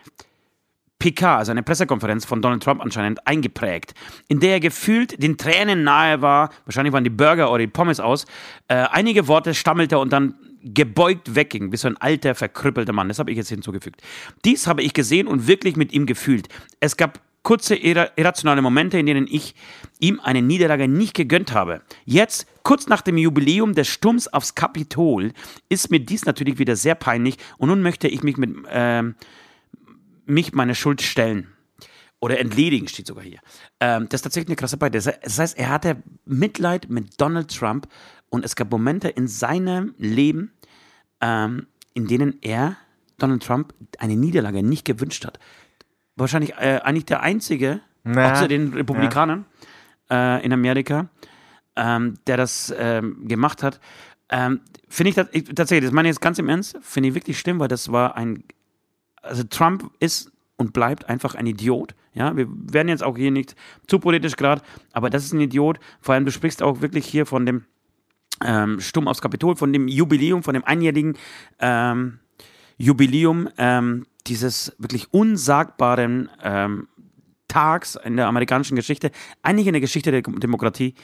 PK, also eine Pressekonferenz von Donald Trump anscheinend, eingeprägt, in der er gefühlt den Tränen nahe war, wahrscheinlich waren die Burger oder die Pommes aus, äh, einige Worte stammelte und dann gebeugt wegging, wie so ein alter, verkrüppelter Mann. Das habe ich jetzt hinzugefügt. Dies habe ich gesehen und wirklich mit ihm gefühlt. Es gab kurze irra irrationale Momente, in denen ich ihm eine Niederlage nicht gegönnt habe. Jetzt, kurz nach dem Jubiläum des Sturms aufs Kapitol, ist mir dies natürlich wieder sehr peinlich und nun möchte ich mich mit ähm, mich meine Schuld stellen. Oder entledigen, steht sogar hier. Ähm, das ist tatsächlich eine krasse Beide. Das heißt, er hatte Mitleid mit Donald Trump und es gab Momente in seinem Leben, ähm, in denen er Donald Trump eine Niederlage nicht gewünscht hat. Wahrscheinlich äh, eigentlich der einzige, Na, außer den Republikanern äh, in Amerika, ähm, der das ähm, gemacht hat. Ähm, finde ich, ich tatsächlich, das meine ich jetzt ganz im Ernst, finde ich wirklich schlimm, weil das war ein, also Trump ist und bleibt einfach ein Idiot. Ja, wir werden jetzt auch hier nicht zu politisch gerade, aber das ist ein Idiot. Vor allem, du sprichst auch wirklich hier von dem ähm, Sturm aufs Kapitol, von dem Jubiläum, von dem einjährigen ähm, Jubiläum ähm, dieses wirklich unsagbaren ähm, Tags in der amerikanischen Geschichte, eigentlich in der Geschichte der Demokratie.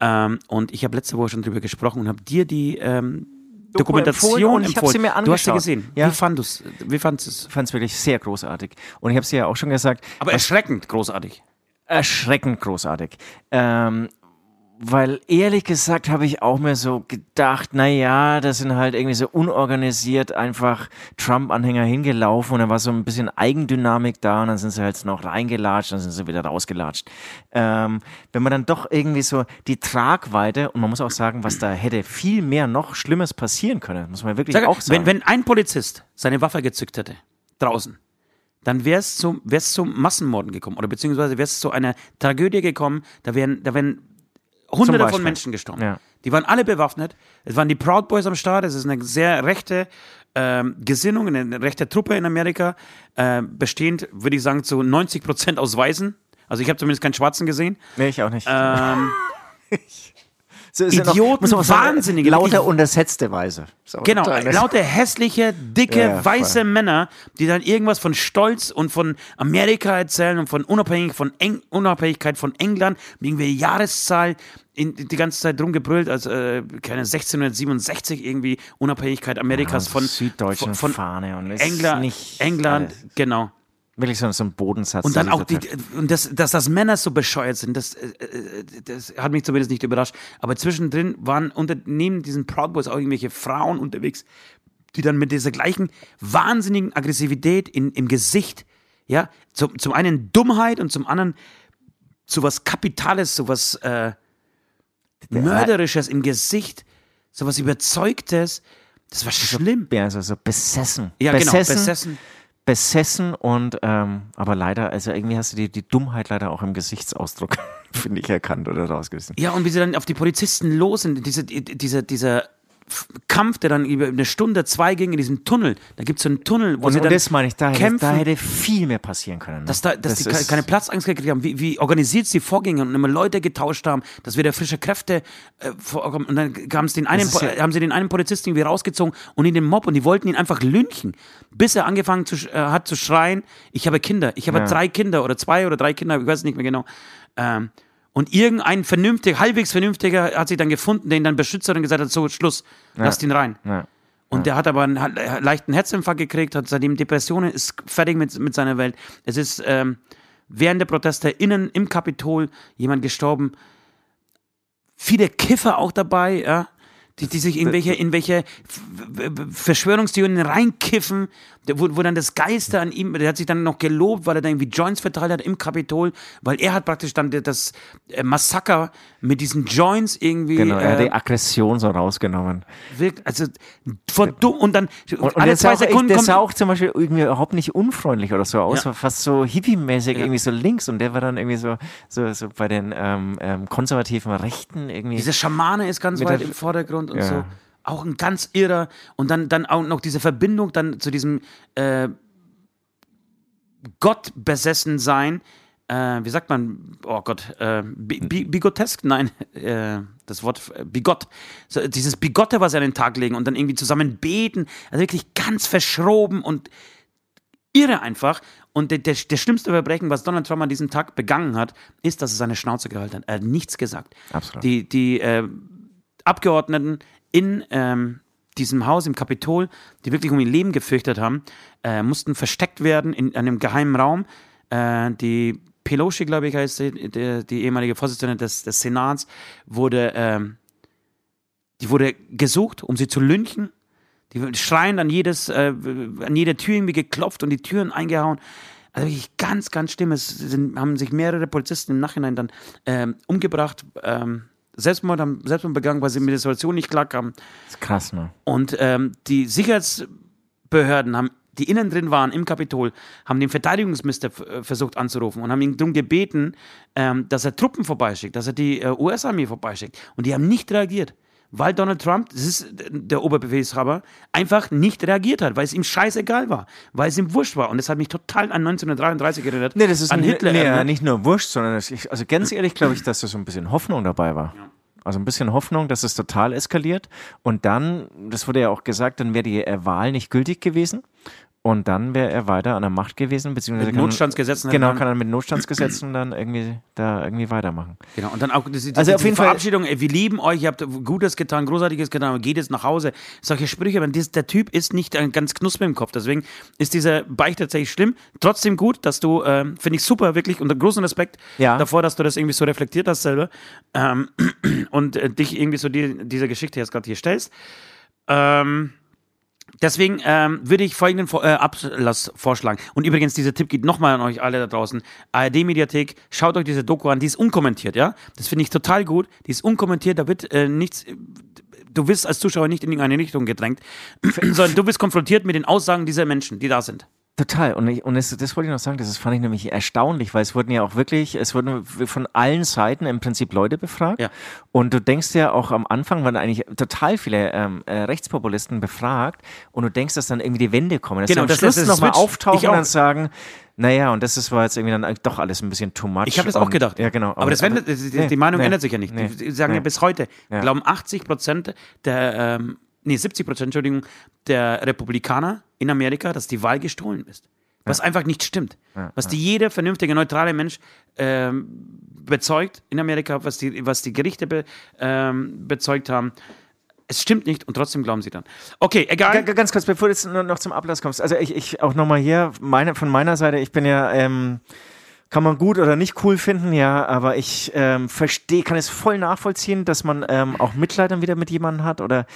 Ähm, und ich habe letzte Woche schon drüber gesprochen und habe dir die ähm, Dokumentation habe sie mir angeschaut. Du hast sie gesehen. Ja. Wie fandest Wie fandest du es? Ich fand es wirklich sehr großartig. Und ich habe es ja auch schon gesagt. Aber erschreckend großartig. Erschreckend großartig. Ähm, weil ehrlich gesagt habe ich auch mir so gedacht, na ja, das sind halt irgendwie so unorganisiert einfach Trump-Anhänger hingelaufen und dann war so ein bisschen Eigendynamik da und dann sind sie halt noch reingelatscht, dann sind sie wieder rausgelatscht. Ähm, wenn man dann doch irgendwie so die Tragweite und man muss auch sagen, was da hätte viel mehr noch Schlimmes passieren können, muss man wirklich Sag, auch sagen. Wenn, wenn ein Polizist seine Waffe gezückt hätte, draußen, dann wäre es zum, wär's zum Massenmorden gekommen oder beziehungsweise wäre es zu einer Tragödie gekommen, da wären, da wären Hunderte von Menschen gestorben. Ja. Die waren alle bewaffnet. Es waren die Proud Boys am Start. Es ist eine sehr rechte ähm, Gesinnung, eine rechte Truppe in Amerika, äh, bestehend, würde ich sagen, zu 90 Prozent aus Weißen. Also ich habe zumindest keinen Schwarzen gesehen. nee, ich auch nicht. Ähm, So ja Idioten, man auch sagen, Wahnsinnige, Lauter untersetzte Weise. Genau, lauter hässliche, dicke, Ja, weiße voll. Männer, die dann irgendwas von Stolz und von Amerika erzählen und von, Unabhängig, von Eng Unabhängigkeit von England, irgendwie Jahreszahl in, die ganze Zeit rumgebrüllt, als äh, keine 1667 irgendwie Unabhängigkeit Amerikas Ja, von, süddeutschen von, von Fahne und England, England, alles. genau. Wirklich so, so ein Bodensatz. Und dann auch die, und das, dass das Männer so bescheuert sind, das, äh, äh, das hat mich zumindest nicht überrascht. Aber zwischendrin waren unter, neben diesen Proud Boys auch irgendwelche Frauen unterwegs, die dann mit dieser gleichen wahnsinnigen Aggressivität in, im Gesicht, ja, zum, zum einen Dummheit und zum anderen sowas Kapitales, sowas äh, Mörderisches im Gesicht, sowas Überzeugtes, das war schlimm. Ja, also so besessen. Ja, besessen, genau, besessen. Besessen und, ähm, aber leider, also irgendwie hast du die, die Dummheit leider auch im Gesichtsausdruck, finde ich, erkannt oder rausgerissen. Ja, und wie sie dann auf die Polizisten los sind, diese, diese, dieser F- Kampf, der dann über eine Stunde, zwei ging in diesem Tunnel. Da gibt es so einen Tunnel, wo Und, sie und dann das meine ich, da hätte, kämpfen, da hätte viel mehr passieren können. Ne? dass, da, dass Das die keine Platzangst gekriegt haben, wie, wie organisiert sie vorgingen und immer Leute getauscht haben, dass wieder frische Kräfte äh, vorkommen. Und dann haben sie, den einen, ja- haben sie den einen Polizisten irgendwie rausgezogen und in den Mob und die wollten ihn einfach lynchen, bis er angefangen zu, äh, hat zu schreien, ich habe Kinder, ich habe Ja. drei Kinder oder zwei oder drei Kinder, ich weiß nicht mehr genau. Ähm, und irgendein vernünftig, halbwegs vernünftiger hat sich dann gefunden, den dann beschützt hat und gesagt hat, so, Schluss, lasst ihn rein. Ja. Und der hat aber einen ha- leichten Herzinfarkt gekriegt, hat seitdem Depressionen, ist fertig mit, mit seiner Welt. Es ist ähm, während der Proteste innen im Kapitol jemand gestorben. Viele Kiffer auch dabei, ja. Die, die sich in welche, in welche Verschwörungstheorien reinkiffen, wo, wo dann das Geister an ihm, der hat sich dann noch gelobt, weil er dann irgendwie Joints verteilt hat im Kapitol, weil er hat praktisch dann das äh, Massaker mit diesen Joints irgendwie Genau, er hat äh, die Aggression so rausgenommen. wirkt, also vor und dann Und, und alle das zwei auch, echt- Sekunden der sah auch zum Beispiel irgendwie überhaupt nicht unfreundlich oder so aus, Ja. war fast so hippie-mäßig Ja. irgendwie so links und der war dann irgendwie so, so, so bei den ähm, ähm, konservativen Rechten irgendwie. Dieser Schamane ist ganz weit der- im Vordergrund und Ja. so. Auch ein ganz irrer. Und dann, dann auch noch diese Verbindung dann zu diesem äh, Gott besessen sein. Äh, wie sagt man? Oh Gott, äh, bi bi bigotesk? Nein, äh, das Wort äh, bigott. So, dieses Bigotte, was sie an den Tag legen und dann irgendwie zusammen beten. Also wirklich ganz verschroben und irre einfach. Und der, der, der schlimmste Verbrechen, was Donald Trump an diesem Tag begangen hat, ist, dass er seine Schnauze gehalten hat. Er hat nichts gesagt. Absolut. Die, die äh, Abgeordneten in ähm, diesem Haus im Kapitol, die wirklich um ihr Leben gefürchtet haben, äh, mussten versteckt werden in einem geheimen Raum. Äh, die Pelosi, glaube ich, heißt sie, die, die ehemalige Vorsitzende des, des Senats, wurde, ähm, die wurde gesucht, um sie zu lynchen. Die schreien an jedes, äh, an jede Tür irgendwie geklopft und die Türen eingehauen. Also wirklich ganz, ganz schlimm. Es sind, haben sich mehrere Polizisten im Nachhinein dann ähm, umgebracht, ähm, Selbstmord, haben Selbstmord begangen, weil sie mit der Situation nicht klarkamen. Das ist krass, ne? Und ähm, die Sicherheitsbehörden haben, die innen drin waren im Kapitol, haben den Verteidigungsminister äh, versucht anzurufen und haben ihn darum gebeten, ähm, dass er Truppen vorbeischickt, dass er die äh, US-Armee vorbeischickt. Und die haben nicht reagiert. weil Donald Trump, das ist der Oberbefehlshaber, einfach nicht reagiert hat, weil es ihm scheißegal war, weil es ihm wurscht war. Und das hat mich total an 1933 erinnert. Nee, das ist an ein, Hitler. Nee, nicht nur wurscht, sondern ich, also ganz ehrlich glaube ich, dass da so ein bisschen Hoffnung dabei war. Also ein bisschen Hoffnung, dass es total eskaliert. Und dann, das wurde ja auch gesagt, dann wäre die äh, Wahl nicht gültig gewesen. Und dann wäre er weiter an der Macht gewesen, beziehungsweise Mit kann- Notstandsgesetzen Genau, hätte man- kann er mit Notstandsgesetzen dann irgendwie da irgendwie weitermachen. Genau, und dann auch diese, diese, Also auf jeden Fall- Verabschiedung, ey, wir lieben euch, ihr habt Gutes getan, Großartiges getan, geht jetzt nach Hause. Solche Sprüche, aber dies, der Typ ist nicht äh, ganz knusper im Kopf, deswegen ist dieser Beicht tatsächlich schlimm. Trotzdem gut, dass du, ähm, finde ich super, wirklich, unter großen Respekt Ja. davor, dass du das irgendwie so reflektiert hast selber ähm, und äh, dich irgendwie so die, dieser Geschichte jetzt gerade hier stellst. Ähm, Deswegen ähm, würde ich folgenden Vor- äh, Ablass vorschlagen. Und übrigens, dieser Tipp geht nochmal an euch alle da draußen. ARD-Mediathek, schaut euch diese Doku an, die ist unkommentiert, ja? Das finde ich total gut. Die ist unkommentiert, da wird äh, nichts. Du wirst als Zuschauer nicht in irgendeine Richtung gedrängt, sondern du wirst konfrontiert mit den Aussagen dieser Menschen, die da sind. Total. Und, ich, und das, das wollte ich noch sagen, das fand ich nämlich erstaunlich, weil es wurden ja auch wirklich, es wurden von allen Seiten im Prinzip Leute befragt. Ja. Und du denkst ja auch am Anfang waren eigentlich total viele ähm, äh, Rechtspopulisten befragt und du denkst, dass dann irgendwie die Wände kommen, dass Genau, sie am das- Schluss das ist nochmal auftauchen und auch. dann sagen, naja, und das ist, war jetzt irgendwie dann doch alles ein bisschen too much. Ich habe das auch und, gedacht. Ja, genau. Aber, das ändert, die, die nee, Meinung nee, ändert sich ja nicht. nee, die sagen ja bis heute, Ja. glauben 80 Prozent der, ähm, nee, 70 Prozent, Entschuldigung, der Republikaner in Amerika, dass die Wahl gestohlen ist. Was einfach nicht stimmt. was die jeder vernünftige, neutrale Mensch ähm, bezeugt in Amerika, was die, was die Gerichte be, ähm, bezeugt haben. Es stimmt nicht und trotzdem glauben sie dann. Okay, egal. G- Ganz kurz, bevor du jetzt nur noch zum Ablass kommst. Also ich, ich auch nochmal hier, meine, von meiner Seite, ich bin ja, ähm, kann man gut oder nicht cool finden, ja, aber ich ähm, verstehe, kann es voll nachvollziehen, dass man ähm, auch Mitleid dann wieder mit jemandem hat oder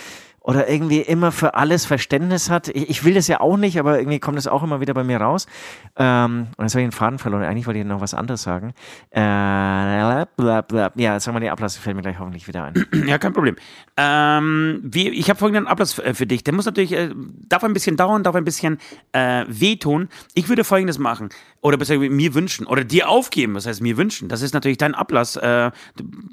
oder irgendwie immer für alles Verständnis hat. Ich, will das ja auch nicht, aber irgendwie kommt es auch immer wieder bei mir raus. Ähm, und jetzt habe ich den Faden verloren. Eigentlich wollte ich noch was anderes sagen. Äh. Ja, sag mal, die Ablass fällt mir gleich hoffentlich wieder ein. Ja, kein Problem. Ähm, wie, ich habe folgenden Ablass für, äh, für dich. Der muss natürlich, äh, darf ein bisschen dauern, darf ein bisschen äh, wehtun. Ich würde folgendes machen. Oder besser mir wünschen. Oder dir aufgeben. Was heißt mir wünschen? Das ist natürlich dein Ablass. Äh,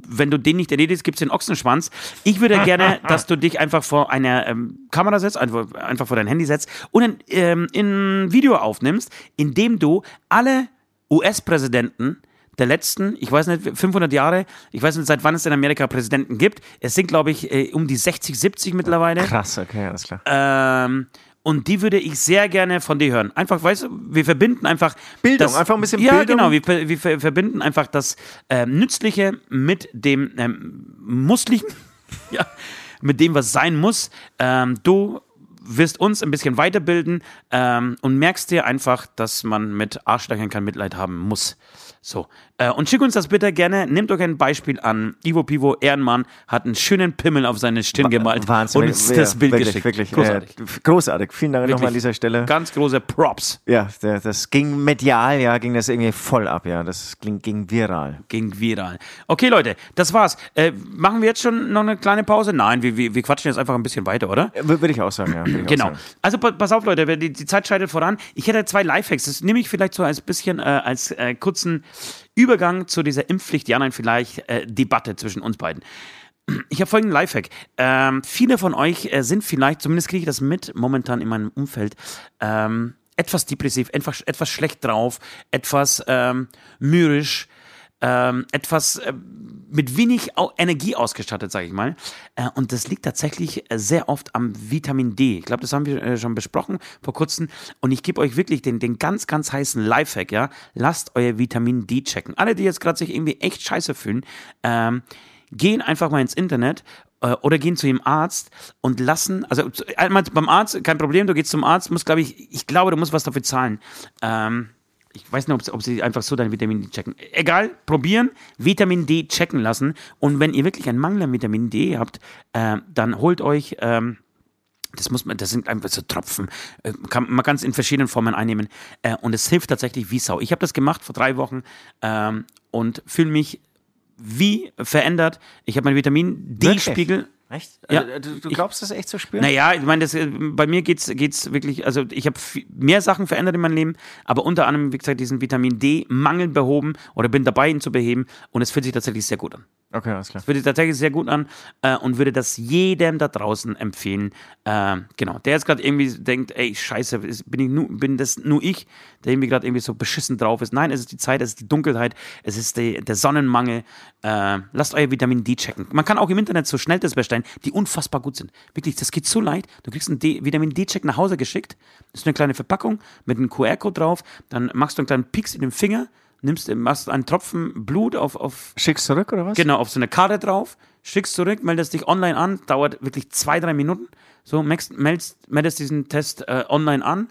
wenn du den nicht erledigst, gibt es den Ochsenschwanz. Ich würde gerne, dass du dich einfach vor einer ähm, Kamera setzt, einfach, einfach vor dein Handy setzt und ein, ähm, ein Video aufnimmst, in dem du alle US-Präsidenten der letzten, ich weiß nicht, 500 Jahre, ich weiß nicht, seit wann es in Amerika Präsidenten gibt. Es sind, glaube ich, äh, um die 60, 70 mittlerweile. Krass, okay, alles klar. Ähm, und die würde ich sehr gerne von dir hören. Einfach, weißt du, wir verbinden einfach. Bildung, einfach ein bisschen ja, Bildung. genau, wir, wir ver- verbinden einfach das ähm, Nützliche mit dem ähm, Musslichen. ja, mit dem, was sein muss. Ähm, du wirst uns ein bisschen weiterbilden ähm, und merkst dir einfach, dass man mit Arschlöchern kein Mitleid haben muss. So. Äh, und schick uns das bitte gerne. Nehmt euch ein Beispiel an. Ivo Pivo, Ehrenmann, hat einen schönen Pimmel auf seine Stirn gemalt Wahnsinn. und uns das Bild wirklich, geschickt. Wirklich, Großartig. Äh, großartig. Vielen Dank nochmal an dieser Stelle. Ganz große Props Ja, das ging medial, ja, ging das irgendwie voll ab, ja. Das ging, ging viral. gegen viral. Okay, Leute, das war's. Äh, machen wir jetzt schon noch eine kleine Pause? Nein, wir, wir, wir quatschen jetzt einfach ein bisschen weiter, oder? Äh, Würde ich auch sagen, ja. Genau. sagen. Also pa- pass auf, Leute, die, die Zeit schreitet voran. Ich hätte zwei Lifehacks. Das nehme ich vielleicht so als bisschen äh, als äh, kurzen Übergang zu dieser Impfpflicht, ja, nein, vielleicht äh, Debatte zwischen uns beiden. Ich habe folgenden Lifehack. Ähm, viele von euch äh, sind vielleicht, zumindest kriege ich das mit momentan in meinem Umfeld, ähm, etwas depressiv, etwas, etwas schlecht drauf, etwas ähm, mürrisch, ähm, etwas äh, mit wenig Energie ausgestattet, sage ich mal. Äh, und das liegt tatsächlich äh, sehr oft am Vitamin D. Ich glaube, das haben wir äh, schon besprochen vor kurzem. Und ich gebe euch wirklich den, den ganz, ganz heißen Lifehack, ja. Lasst euer Vitamin D checken. Alle, die jetzt gerade sich irgendwie echt scheiße fühlen, ähm, gehen einfach mal ins Internet oder gehen zu ihrem Arzt und lassen, also einmal beim Arzt, kein Problem, du gehst zum Arzt, musst, glaube ich, ich glaube, du musst was dafür zahlen. Ähm, ich weiß nicht, ob, sie- einfach so dein Vitamin D checken. Egal, probieren, Vitamin D checken lassen. Und wenn ihr wirklich einen Mangel an Vitamin D habt, äh, dann holt euch. Ähm, das muss man, das sind einfach so Tropfen. Äh, Kann, man kann es in verschiedenen Formen einnehmen. Äh, und es hilft tatsächlich wie Sau. Ich habe das gemacht vor drei Wochen ähm, und fühle mich wie verändert. Ich habe meinen Vitamin D-Spiegel. Echt? Ja. Äh, du, du Ich- glaubst das echt zu spüren? Naja, ich meine, das, äh, bei mir geht's geht's wirklich, also ich habe mehr Sachen verändert in meinem Leben, aber unter anderem, wie gesagt, diesen Vitamin D-Mangel behoben oder bin dabei, ihn zu beheben und es fühlt sich tatsächlich sehr gut an. Okay, alles klar. Das würde tatsächlich sehr gut an äh, und würde das jedem da draußen empfehlen. Äh, genau, der jetzt gerade irgendwie denkt, ey, scheiße, bin, ich nu, bin das nur ich, der irgendwie gerade irgendwie so beschissen drauf ist. Nein, es ist die Zeit, es ist die Dunkelheit, es ist die, der Sonnenmangel. Äh, lasst euer Vitamin D checken. Man kann auch im Internet so Schnelltests bestellen, die unfassbar gut sind. Wirklich, das geht so leicht. Du kriegst einen D Vitamin D-Check nach Hause geschickt. Das ist eine kleine Verpackung mit einem QR-Code drauf. Dann machst du einen kleinen Pieks in den Finger, nimmst, machst einen Tropfen Blut auf, auf Schickst zurück oder was? Genau, auf so eine Karte drauf, schickst zurück, meldest dich online an, dauert wirklich zwei, drei Minuten. So, meldest, meldest, meldest diesen Test äh, online an,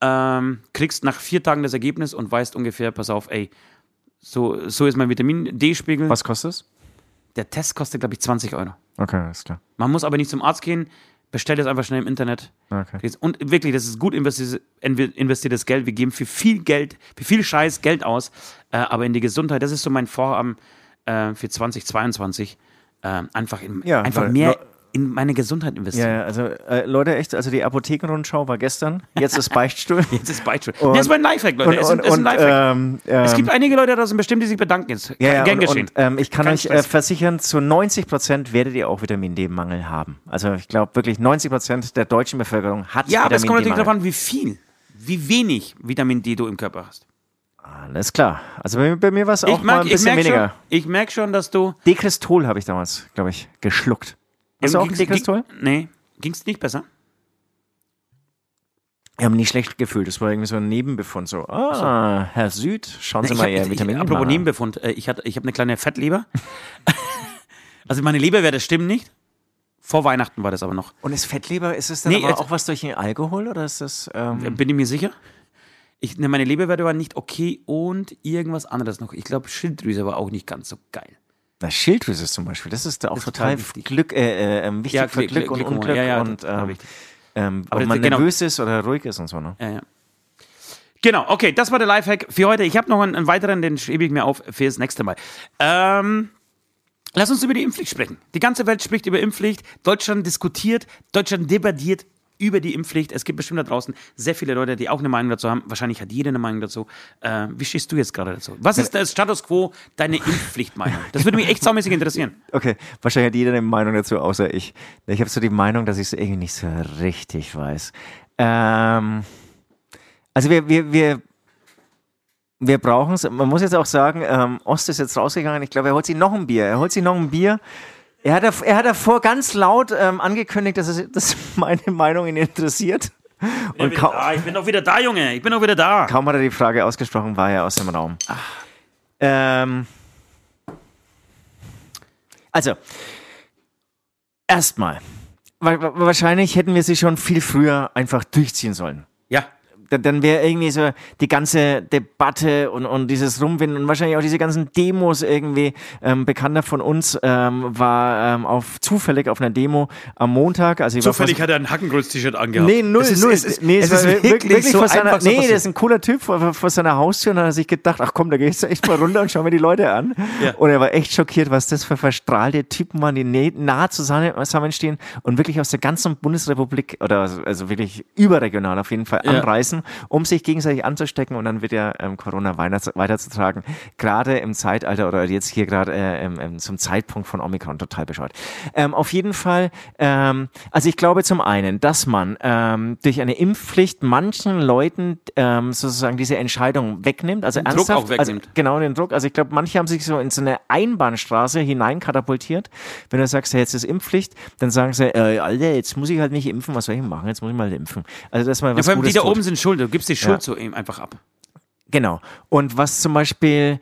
ähm, kriegst nach vier Tagen das Ergebnis und weißt ungefähr, pass auf, ey, so, so ist mein Vitamin D-Spiegel. Was kostet es? Der Test kostet, glaube ich, 20 Euro. Okay, alles klar. Man muss aber nicht zum Arzt gehen, bestell das einfach schnell im Internet. Okay. Und wirklich, das ist gut investiertes, Geld. Wir geben für viel Geld, für viel Scheiß Geld aus, äh, aber in die Gesundheit, das ist so mein Vorhaben äh, für 2022. Äh, einfach in, Ja, einfach weil- mehr in meine Gesundheit investieren. Ja, ja, also äh, Leute, echt, also die Apothekenrundschau war gestern, jetzt ist Beichtstuhl. Jetzt ist Beispiel. Und- das ist mein Lifehack, Leute. und, es ist, und, ist ein Lifehack. ähm, es ähm, gibt einige Leute da draußen bestimmt, die sich bedanken jetzt. ja, ja, Gern geschehen. ähm, ich kann Kein euch äh, Stress. versichern, zu 90 Prozent werdet ihr auch Vitamin D-Mangel haben. Also ich glaube wirklich 90 Prozent der deutschen Bevölkerung hat ja, aber es kommt Vitamin natürlich darauf D-Mangel. an, wie viel, wie wenig Vitamin D du im Körper hast. Alles klar. Also bei, bei mir war es auch Ich mal ein merke bisschen merk schon, weniger. ich merk schon, dass du. Dekristol habe ich damals, glaube ich, geschluckt. Hast du auch Dekristol? ging- Nee, ging es nicht besser? Ich habe mich nicht schlecht gefühlt. Das war irgendwie so ein Nebenbefund. So, ah, Herr Süd, schauen Sie Ich mal Ihr ich- Vitamin Apropos D. Nebenbefund, äh, ich, hatte- ich habe eine kleine Fettleber. also meine Leberwerte stimmen nicht. Vor Weihnachten war das aber noch. Und ist Fettleber, ist es dann Nee, auch was durch den Alkohol oder ist das. Ähm, Bin ich mir sicher? Ich, ne, meine Leberwerte waren nicht okay und irgendwas anderes noch. Ich glaube, Schilddrüse war auch nicht ganz so geil. Na, Schilddrüse zum Beispiel, das ist da auch ist total total wichtig. Glück, äh, äh, ähm, wichtig Ja, für Glück- Glück und Glück- Unglück ja, ja, und ähm, ähm, Aber ob man genau. nervös ist oder ruhig ist und so. Ne? Ja, ja. Genau, okay, das war der Lifehack für heute. Ich habe noch einen, einen weiteren, den schiebe ich mir auf für das nächste Mal. Ähm, lass uns über die Impfpflicht sprechen. Die ganze Welt spricht über Impfpflicht. Deutschland diskutiert, Deutschland debattiert über die Impfpflicht. Es gibt bestimmt da draußen sehr viele Leute, die auch eine Meinung dazu haben. Wahrscheinlich hat jeder eine Meinung dazu. Äh, wie stehst du jetzt gerade dazu? Was ist der Status quo deine Impfpflichtmeinung? Das würde mich echt saumäßig interessieren. Okay, wahrscheinlich hat jeder eine Meinung dazu, außer ich. Ich habe so die Meinung, dass ich es irgendwie nicht so richtig weiß. Ähm, also wir, wir, wir, wir brauchen es. Man muss jetzt auch sagen, ähm, Ost ist jetzt rausgegangen. Ich glaube, er holt sich noch ein Bier. Er holt sich noch ein Bier. Er hat, er hat davor ganz laut ähm, angekündigt, dass, es, dass meine Meinung ihn interessiert. Und Ich bin, kaum, ich bin doch wieder da, Junge. Ich bin doch wieder da. kaum hat er die Frage ausgesprochen, war er aus dem Raum. Ähm, also, erstmal, wa- wa- wahrscheinlich hätten wir sie schon viel früher einfach durchziehen sollen. Ja, Dann, wäre irgendwie so die ganze Debatte und, und dieses Rumwinden und wahrscheinlich auch diese ganzen Demos irgendwie. Ähm, Bekannter von uns ähm, war ähm, auf, zufällig auf einer Demo am Montag. Also zufällig hat er ein Hackengröß-T-Shirt angehabt. Nee, null, Es ist, null. Es ist, nee, es es ist wirklich, wirklich, so vor seiner, einfach so Nee, der ist ein cooler Typ vor, vor seiner Haustür und dann hat er sich gedacht, ach komm, da gehe ich echt mal runter und schau mir die Leute an. Ja. Und er war echt schockiert, was das für verstrahlte Typen waren, die nah zusammen- zusammenstehen und wirklich aus der ganzen Bundesrepublik oder also, also wirklich überregional auf jeden Fall Ja. Anreisen, um sich gegenseitig anzustecken und dann wird ja ähm, Corona weiter, weiterzutragen. Gerade im Zeitalter oder jetzt hier gerade äh, ähm, zum Zeitpunkt von Omikron total bescheuert. Ähm, auf jeden Fall, ähm, also ich glaube zum einen, dass man ähm, durch eine Impfpflicht manchen Leuten ähm, sozusagen diese Entscheidung wegnimmt, also Den Druck ernsthaft, auch wegnimmt. Also, genau den Druck. Also ich glaube, manche haben sich so in so eine Einbahnstraße hineinkatapultiert. Wenn du sagst, ja, jetzt ist Impfpflicht, dann sagen sie, äh, Alter, jetzt muss ich halt nicht impfen, was soll ich machen? Jetzt muss ich mal impfen. Also das mal Ja, was vor allem die Gutes da tut. oben sind schuld. Du gibst die Schuld Ja. so ihm einfach ab. Genau. Und was zum Beispiel,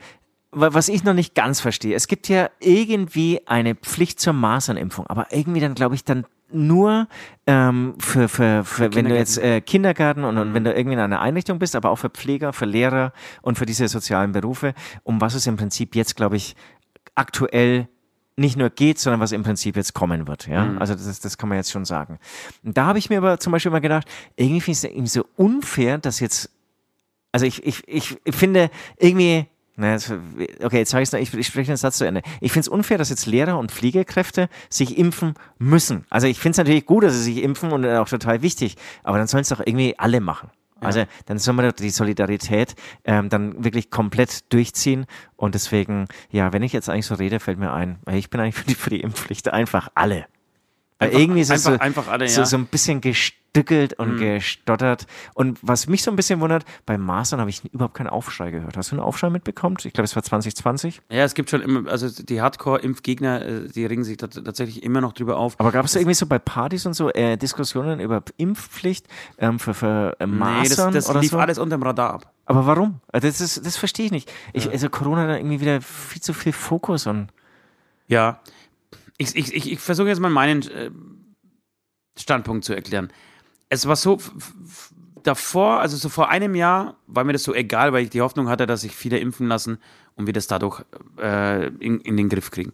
wa- was ich noch nicht ganz verstehe, es gibt ja irgendwie eine Pflicht zur Masernimpfung, aber irgendwie dann, glaube ich, dann nur ähm, für, für, für wenn du jetzt äh, Kindergarten und, und wenn du irgendwie in einer Einrichtung bist, aber auch für Pfleger, für Lehrer und für diese sozialen Berufe, um was es im Prinzip jetzt, glaube ich, aktuell nicht nur geht, sondern was im Prinzip jetzt kommen wird. Ja? Also das, das kann man jetzt schon sagen. Und da habe ich mir aber zum Beispiel mal gedacht, irgendwie finde ich es irgendwie so unfair, dass jetzt also ich, ich, ich finde irgendwie, na, okay, jetzt sage ich es noch, ich, ich spreche den Satz zu Ende. Ich finde es unfair, dass jetzt Lehrer und Pflegekräfte sich impfen müssen. Also ich finde es natürlich gut, dass sie sich impfen und auch total wichtig, aber dann sollen es doch irgendwie alle machen. Also dann soll man die Solidarität ähm, dann wirklich komplett durchziehen. Und deswegen, ja, wenn ich jetzt eigentlich so rede, fällt mir ein, ich bin eigentlich für die, für die Impfpflicht einfach alle. Einfach, irgendwie ist es so, einfach alle, so, ja. so ein bisschen gestückelt und mhm. gestottert. Und was mich so ein bisschen wundert, beim Mastern habe ich überhaupt keinen Aufschrei gehört. Hast du einen Aufschrei mitbekommen? Ich glaube, es war 2020. Ja, es gibt schon immer, also die Hardcore-Impfgegner, äh, die regen sich tatsächlich immer noch drüber auf. Aber gab es irgendwie so bei Partys und so äh, Diskussionen über Impfpflicht ähm, für, für äh, Mastern? Nee, das, das lief so? alles unter dem Radar ab. Aber warum? Also das, ist, das verstehe ich nicht. Ich, ja. Also Corona hat irgendwie wieder viel zu viel Fokus und. Ja, ich, ich, ich, ich versuche jetzt mal meinen äh, Standpunkt zu erklären. Es war so, davor, also so vor einem Jahr, war mir das so egal, weil ich die Hoffnung hatte, dass sich viele impfen lassen und wir das dadurch äh, in, in den Griff kriegen.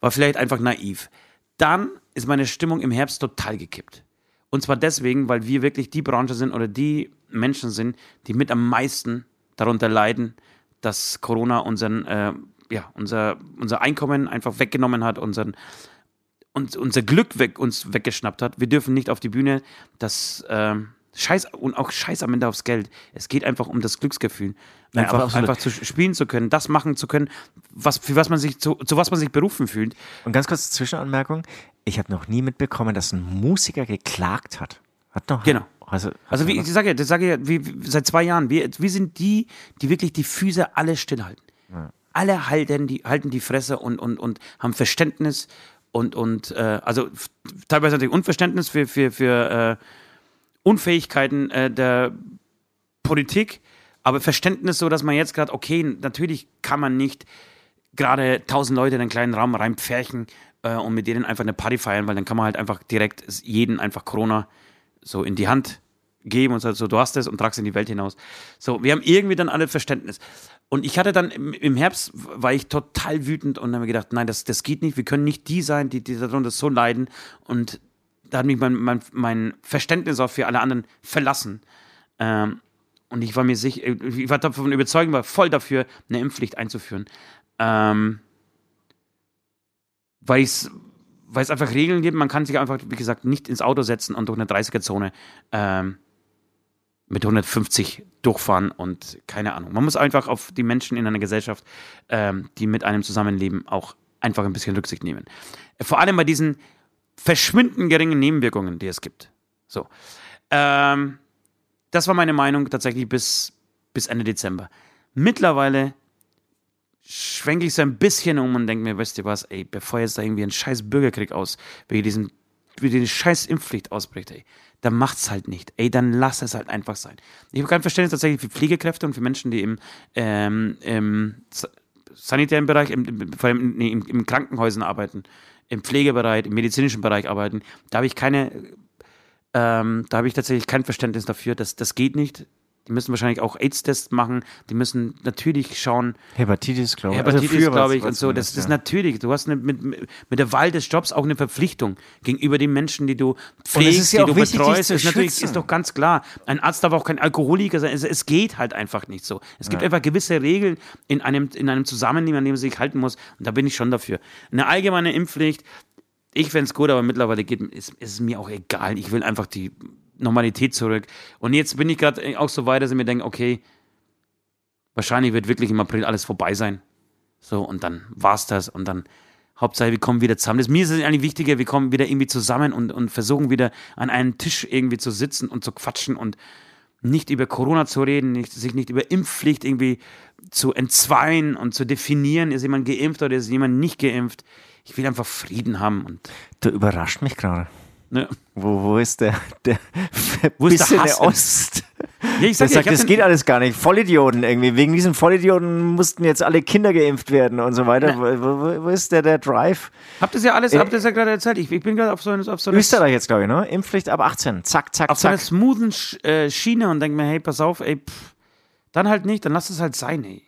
War vielleicht einfach naiv. Dann ist meine Stimmung im Herbst total gekippt. Und zwar deswegen, weil wir wirklich die Branche sind oder die Menschen sind, die mit am meisten darunter leiden, dass Corona unseren äh, ja, unser, unser Einkommen einfach weggenommen hat, unseren, uns, unser Glück weg, uns weggeschnappt hat. Wir dürfen nicht auf die Bühne. Das ähm, Scheiß und auch Scheiß am Ende aufs Geld. Es geht einfach um das Glücksgefühl. Einfach, ja, einfach zu spielen zu können, das machen zu können, was, für was man sich, zu, zu was man sich berufen fühlt. Und ganz kurz Zwischenanmerkung: Ich habe noch nie mitbekommen, dass ein Musiker geklagt hat. Hat noch. Genau. Also, also wie ich sage, das sage ich, wie, seit zwei Jahren, wir, wir sind die, die wirklich die Füße alle stillhalten. Ja alle halten die, halten die Fresse und, und, und haben Verständnis und, und äh, also teilweise natürlich Unverständnis für, für, für äh, Unfähigkeiten äh, der Politik, aber Verständnis so, dass man jetzt gerade, okay, natürlich kann man nicht gerade tausend Leute in einen kleinen Raum reinpferchen äh, und mit denen einfach eine Party feiern, weil dann kann man halt einfach direkt jeden einfach Corona so in die Hand geben und so, du hast es und tragst in die Welt hinaus. So, wir haben irgendwie dann alle Verständnis. Und ich hatte dann im Herbst, war ich total wütend und habe mir gedacht, nein, das, das geht nicht, wir können nicht die sein, die, die darunter so leiden. Und da hat mich mein, mein, mein Verständnis auch für alle anderen verlassen. Ähm, und ich war mir sicher, ich war davon überzeugt, war voll dafür, eine Impfpflicht einzuführen. Ähm, weil es weil es einfach Regeln gibt, man kann sich einfach, wie gesagt, nicht ins Auto setzen und durch eine 30er-Zone ähm, mit 150 durchfahren und keine Ahnung. Man muss einfach auf die Menschen in einer Gesellschaft, ähm, die mit einem zusammenleben, auch einfach ein bisschen Rücksicht nehmen. Vor allem bei diesen verschwindend geringen Nebenwirkungen, die es gibt. So. Ähm, das war meine Meinung tatsächlich bis, bis Ende Dezember. Mittlerweile schwenke ich so ein bisschen um und denke mir, weißt du was, ey, bevor jetzt da irgendwie ein scheiß Bürgerkrieg aus, wegen diesen, wie die scheiß Impfpflicht ausbricht, ey, dann macht's halt nicht. Ey, dann lass es halt einfach sein. Ich habe kein Verständnis tatsächlich für Pflegekräfte und für Menschen, die im, ähm, im sanitären Bereich, im, vor allem nee, im, im Krankenhäusern arbeiten, im Pflegebereich, im medizinischen Bereich arbeiten. Da habe ich keine, ähm, da habe ich tatsächlich kein Verständnis dafür. Das, das geht nicht. Die müssen wahrscheinlich auch AIDS-Tests machen. Die müssen natürlich schauen. Hepatitis, glaube ich. Hepatitis, also glaube ich, und so. Das, das ist natürlich. Du hast eine, mit, mit der Wahl des Jobs auch eine Verpflichtung gegenüber den Menschen, die du pflegst, ja die du wichtig, betreust. Ist natürlich, ist doch ganz klar. Ein Arzt darf auch kein Alkoholiker sein. Es, es geht halt einfach nicht so. Es gibt ja. einfach gewisse Regeln in einem, in einem Zusammenleben, an dem man sich halten muss. Und da bin ich schon dafür. Eine allgemeine Impfpflicht, ich fände es gut, aber mittlerweile geht, ist, ist es mir auch egal. Ich will einfach die Normalität zurück. Und jetzt bin ich gerade auch so weit, dass ich mir denke, okay, wahrscheinlich wird wirklich im April alles vorbei sein. So, und dann war's das. Und dann, Hauptsache, wir kommen wieder zusammen. Das, mir ist es eigentlich wichtiger, wir kommen wieder irgendwie zusammen und, und versuchen wieder an einem Tisch irgendwie zu sitzen und zu quatschen und nicht über Corona zu reden, nicht, sich nicht über Impfpflicht irgendwie zu entzweien und zu definieren, ist jemand geimpft oder ist jemand nicht geimpft. Ich will einfach Frieden haben. Und du überrascht mich gerade. Ne? Wo, wo ist der, der wo ist der, der Ost? Ja, ich sag, sagt, das geht alles gar nicht. Vollidioten irgendwie. Wegen diesen Vollidioten mussten jetzt alle Kinder geimpft werden und so weiter. Wo, wo, wo, ist der, der Drive? Habt ihr ja alles, äh, habt ihr ja gerade erzählt. Ich, ich bin gerade auf so, auf so. Österreich jetzt, glaube ich, ne? Impfpflicht ab 18. Zack, zack, auf zack. Auf so einer smoothen äh, Schiene und denke mir, hey, pass auf, ey, pff, dann halt nicht, dann lass es halt sein, ey.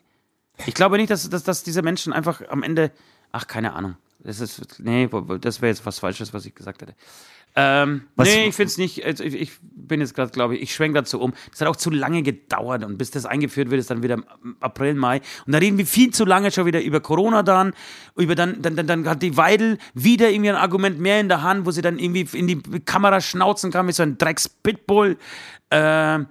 Ich glaube nicht, dass, dass, dass diese Menschen einfach am Ende, ach, keine Ahnung. Das ist, nee, das wäre jetzt was Falsches, was ich gesagt hätte. Ähm, Was, nee, ich finde es nicht. Also ich, bin jetzt gerade, glaube ich, ich schwenke dazu um. Es hat auch zu lange gedauert und bis das eingeführt wird, ist dann wieder April, Mai. Und da reden wir viel zu lange schon wieder über Corona dann. Über dann, dann, dann, dann hat die Weidel wieder irgendwie ein Argument mehr in der Hand, wo sie dann irgendwie in die Kamera schnauzen kann wie so ein Drecks-Pitbull. Ähm,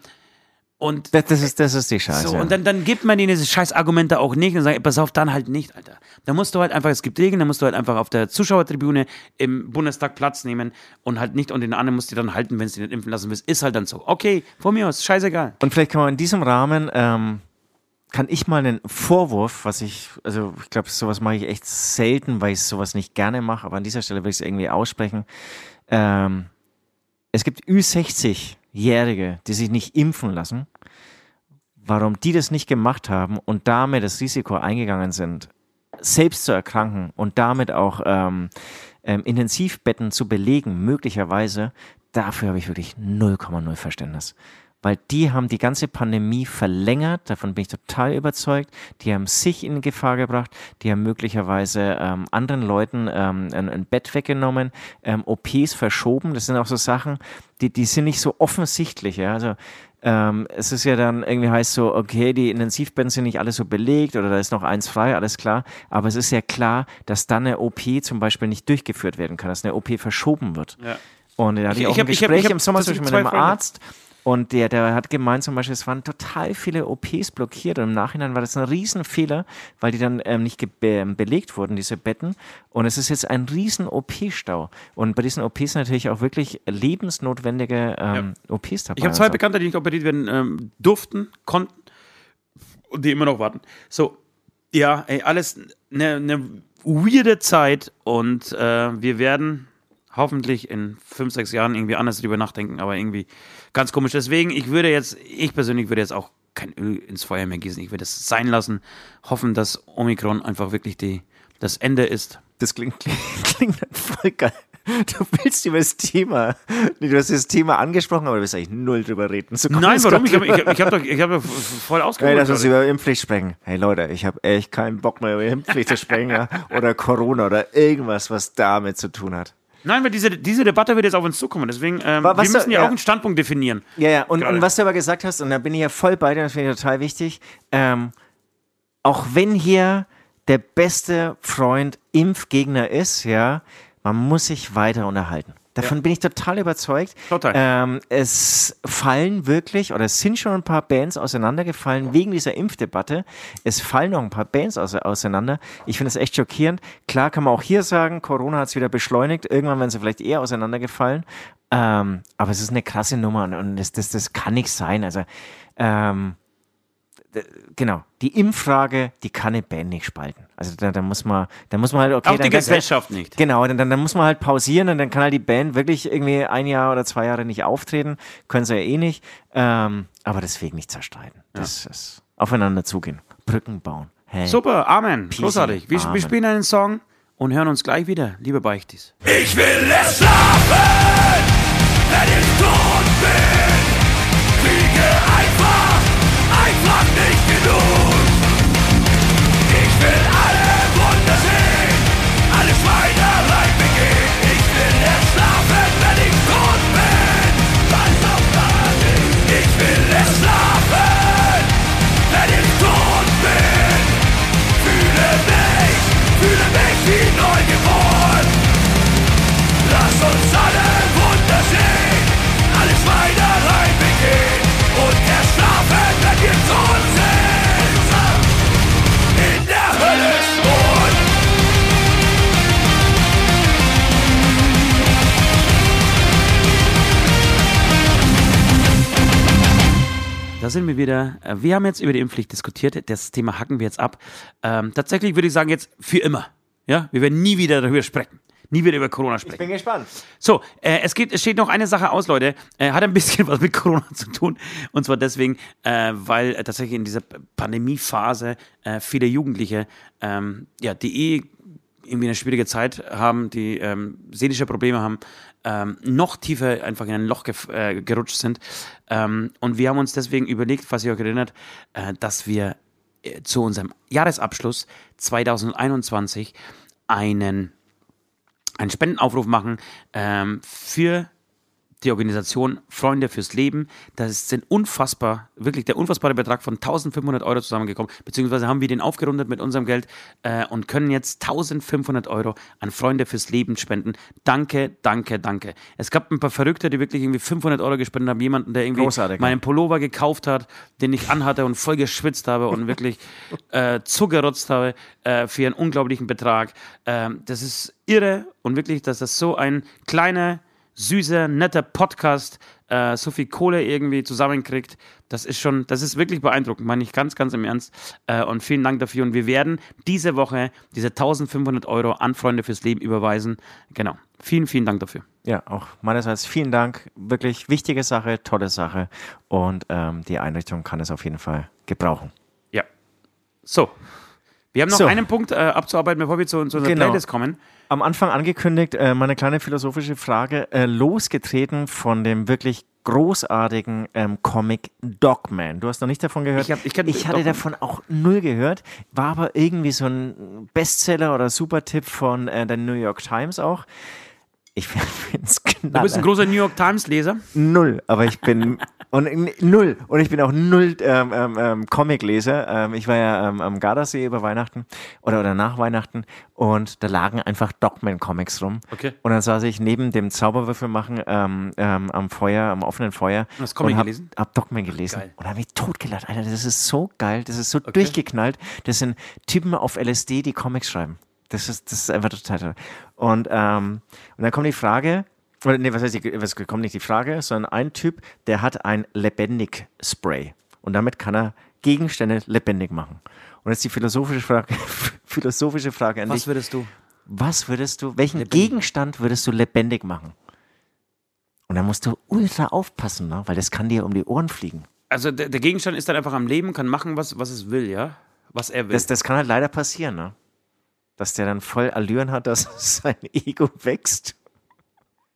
Und Das, das, ist, das ist die Scheiße. so, und dann, dann gibt man denen diese scheiß Argumente auch nicht und sagt, pass auf, dann halt nicht, Alter. Da musst du halt einfach, es gibt Regeln, da musst du halt einfach auf der Zuschauertribüne im Bundestag Platz nehmen und halt nicht und den anderen musst du dann halten, wenn du nicht impfen lassen willst. Ist halt dann so. Okay, von mir aus, scheißegal. Und vielleicht kann man in diesem Rahmen, ähm, kann ich mal einen Vorwurf, was ich, also ich glaube, sowas mache ich echt selten, weil ich sowas nicht gerne mache, aber an dieser Stelle will ich es irgendwie aussprechen. Ähm, es gibt Ü60-Jährige, die sich nicht impfen lassen. Warum die das nicht gemacht haben und damit das Risiko eingegangen sind, selbst zu erkranken und damit auch ähm, ähm, Intensivbetten zu belegen, möglicherweise, dafür habe ich wirklich 0,0 Verständnis. Weil die haben die ganze Pandemie verlängert, davon bin ich total überzeugt. Die haben sich in Gefahr gebracht, die haben möglicherweise ähm, anderen Leuten ähm, ein, ein Bett weggenommen, ähm, OPs verschoben. Das sind auch so Sachen, die, die sind nicht so offensichtlich. Ja? Also ähm, es ist ja dann irgendwie heißt so, okay, die Intensivbetten sind nicht alle so belegt oder da ist noch eins frei, alles klar. Aber es ist ja klar, dass dann eine OP zum Beispiel nicht durchgeführt werden kann, dass eine OP verschoben wird. Ja. Und da hatte Ich- ich auch ich hab- ein ich hab- Gespräch ich hab im Sommer zum tatsächlich Beispiel mit zwei einem Freunde. Arzt und der, der hat gemeint zum Beispiel, es waren total viele OPs blockiert und im Nachhinein war das ein Riesenfehler, weil die dann ähm, nicht be belegt wurden, diese Betten. Und es ist jetzt ein riesen OP-Stau. Und bei diesen OPs natürlich auch wirklich lebensnotwendige ähm, OPs dabei. Ich habe zwei und so. Bekannte, die nicht operiert werden ähm, durften, konnten und die immer noch warten. So, ja, ey, alles eine ne weirde Zeit und äh, wir werden hoffentlich in fünf, sechs Jahren irgendwie anders drüber nachdenken, aber irgendwie ganz komisch. Deswegen, ich würde jetzt, ich persönlich würde jetzt auch kein Öl ins Feuer mehr gießen. Ich würde es sein lassen, hoffen, dass Omikron einfach wirklich die, das Ende ist. Das klingt, klingt, klingt voll geil. Du willst über das Thema, du hast das Thema angesprochen, aber du willst eigentlich null drüber reden. So Nein, warum? Ich habe ich ich hab doch, ich hab doch voll Hey, ausgeholt. lass uns über Impfpflicht sprechen. Hey Leute, ich habe echt keinen Bock mehr über Impfpflicht zu sprechen ja? oder Corona oder irgendwas, was damit zu tun hat. Nein, weil diese, diese Debatte wird jetzt auf uns zukommen. Deswegen, ähm, wir müssen da- ja, ja. auch einen Standpunkt definieren. Ja, ja, und, und was du aber gesagt hast, und da bin ich ja voll bei dir, das finde ich total wichtig, ähm, auch wenn hier der beste Freund Impfgegner ist, ja, man muss sich weiter unterhalten. Davon bin ich total überzeugt. Total. Ähm, es fallen wirklich, oder es sind schon ein paar Bands auseinandergefallen wegen dieser Impfdebatte. Es fallen noch ein paar Bands ause- auseinander. Ich finde es echt schockierend. Klar kann man auch hier sagen, Corona hat es wieder beschleunigt. Irgendwann werden sie vielleicht eher auseinandergefallen. Ähm, aber es ist eine krasse Nummer und, das, das, das kann nicht sein. Also, ähm, genau, die Impffrage, die kann eine Band nicht spalten. Also da, da muss man, da muss man halt, okay, auch die ganz- Gesellschaft nicht. Genau, dann, dann, dann muss man halt pausieren und dann kann halt die Band wirklich irgendwie ein Jahr oder zwei Jahre nicht auftreten. Können sie ja eh nicht. Ähm, aber deswegen nicht zerstreiten. Das ist aufeinander zugehen. Brücken bauen. Hey. Super, Amen. Peasy, Großartig. Wir, Amen. wir spielen einen Song und hören uns gleich wieder, liebe Beichtis. Ich will erst schlafen, wenn ich tot bin. Kriege einfach, einfach Da sind wir wieder. Äh, Wir haben jetzt über die Impfpflicht diskutiert. Das Thema hacken wir jetzt ab. Ähm, tatsächlich würde ich sagen, jetzt für immer. Ja, wir werden nie wieder darüber sprechen. Nie wieder über Corona sprechen. bin gespannt. So, äh, es, geht, es steht noch eine Sache aus, Leute. Äh, hat ein bisschen was mit Corona zu tun. Und zwar deswegen, äh, weil äh, tatsächlich in dieser Pandemiephase äh, viele Jugendliche, ähm, ja, die eh irgendwie eine schwierige Zeit haben, die ähm, seelische Probleme haben, ähm, noch tiefer einfach in ein Loch gef- äh, gerutscht sind. Ähm, und wir haben uns deswegen überlegt, falls ihr euch erinnert, äh, dass wir äh, zu unserem Jahresabschluss 2021 einen einen Spendenaufruf machen ähm, für die Organisation Freunde fürs Leben. Das sind unfassbar, wirklich der unfassbare Betrag von 1500 Euro zusammengekommen, beziehungsweise haben wir den aufgerundet mit unserem Geld äh, und können jetzt 1500 Euro an Freunde fürs Leben spenden. Danke, danke, danke. Es gab ein paar Verrückte, die wirklich irgendwie 500 Euro gespendet haben. Jemanden, der irgendwie Großartig, meinen Pullover gekauft hat, den ich anhatte und voll geschwitzt habe und wirklich äh, zugerotzt habe äh, für einen unglaublichen Betrag. Ähm, das ist irre und wirklich, dass das so ein kleiner süßer, netter Podcast äh, so viel Kohle irgendwie zusammenkriegt. Das ist schon, das ist wirklich beeindruckend, meine ich ganz, ganz im Ernst. Äh, und vielen Dank dafür. Und wir werden diese Woche diese 1500 Euro an Freunde fürs Leben überweisen. Genau. Vielen, vielen Dank dafür. Ja, auch meinerseits vielen Dank. Wirklich wichtige Sache, tolle Sache. Und ähm, die Einrichtung kann es auf jeden Fall gebrauchen. Ja. So. Wir haben noch So. einen Punkt äh, abzuarbeiten, bevor wir zu, zu unserer Genau. Playlist kommen. Am Anfang angekündigt, äh, meine kleine philosophische Frage, äh, losgetreten von dem wirklich großartigen ähm, Comic Dogman. Du hast noch nicht davon gehört. Ich hab- ich kenn hatte Dogman. davon auch null gehört, war aber irgendwie so ein Bestseller oder Supertipp von äh, der New York Times auch. Ich finde es Du bist ein großer New York Times-Leser. Null, aber ich bin und null und ich bin auch null ähm, ähm, ähm, Comicleser. Ähm, ich war ja ähm, am Gardasee über Weihnachten oder oder nach Weihnachten und da lagen einfach Dogman Comics rum. Okay. Und dann saß ich neben dem Zauberwürfel machen ähm, am Feuer, am offenen Feuer. Und hast Comic hab, gelesen? Hab Dogman gelesen Geil. und hab mich totgelacht. Alter, das ist so geil, das ist so durchgeknallt. Das sind Typen auf LSD, die Comics schreiben. Das ist, das ist einfach total toll. Und, ähm, und dann kommt die Frage, oder nee, was heißt, die, was kommt nicht die Frage, sondern ein Typ, der hat ein Lebendig-Spray. Und damit kann er Gegenstände lebendig machen. Und jetzt die philosophische Frage, philosophische Frage an Was dich. würdest du? Was würdest du, welchen Lebendig. Gegenstand würdest du lebendig machen? Und da musst du ultra aufpassen, ne? weil das kann dir um die Ohren fliegen. Also der, der Gegenstand ist dann einfach am Leben, kann machen, was, was es will, ja? Was er will. Das, das kann halt leider passieren, ne? Dass der dann voll Allüren hat, dass sein Ego wächst.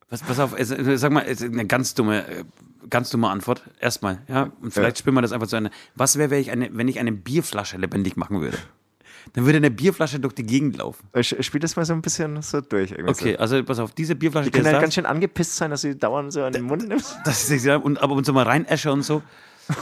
Was, pass auf, äh, sag mal, eine ganz dumme, äh, ganz dumme Antwort. Erstmal, ja. Und vielleicht spielen wir das einfach zu Ende. Was wäre, wenn ich eine, wenn ich eine Bierflasche lebendig machen würde? Dann würde eine Bierflasche durch die Gegend laufen. Äh, Spiel das mal so ein bisschen so durch. irgendwie Okay, So. also pass auf, diese Bierflasche, Die können ist halt ganz schön angepisst sein, dass sie dauernd so an den Mund nimmst. das ist, ja, und aber und so mal reinäsche und so.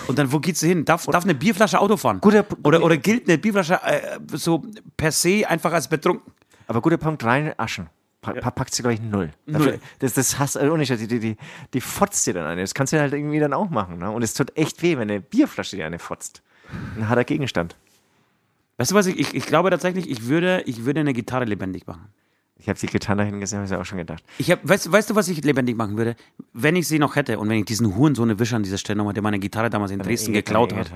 Und dann, wo geht sie hin? Darf, darf eine Bierflasche Auto fahren? Guter- oder, oder gilt eine Bierflasche äh, so per se einfach als betrunken? Aber guter Punkt, rein Aschen. Pa pa packt sie, glaube ich, null. Null. Das, das hasst, also ohne Scheiß, die, die, die, die fotzt dir dann eine. Das kannst du halt irgendwie dann auch machen. Ne? Und es tut echt weh, wenn eine Bierflasche dir eine fotzt. Ein harter Gegenstand. Weißt du was, ich, ich, ich glaube tatsächlich, ich würde, ich würde eine Gitarre lebendig machen. Ich habe die Gitarre dahin gesehen, habe ich auch schon gedacht. Ich hab, weißt, weißt du, was ich lebendig machen würde? Wenn ich sie noch hätte und wenn ich diesen Hurensohn erwische an dieser Stelle nochmal, der meine Gitarre damals in Dresden E- geklaut eine hat,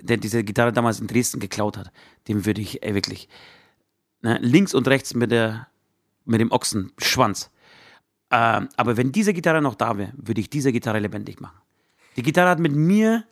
der diese Gitarre damals in Dresden geklaut hat, dem würde ich ey, wirklich ne, links und rechts mit, der, mit dem Ochsenschwanz. Ähm, aber wenn diese Gitarre noch da wäre, würde ich diese Gitarre lebendig machen. Die Gitarre hat mit mir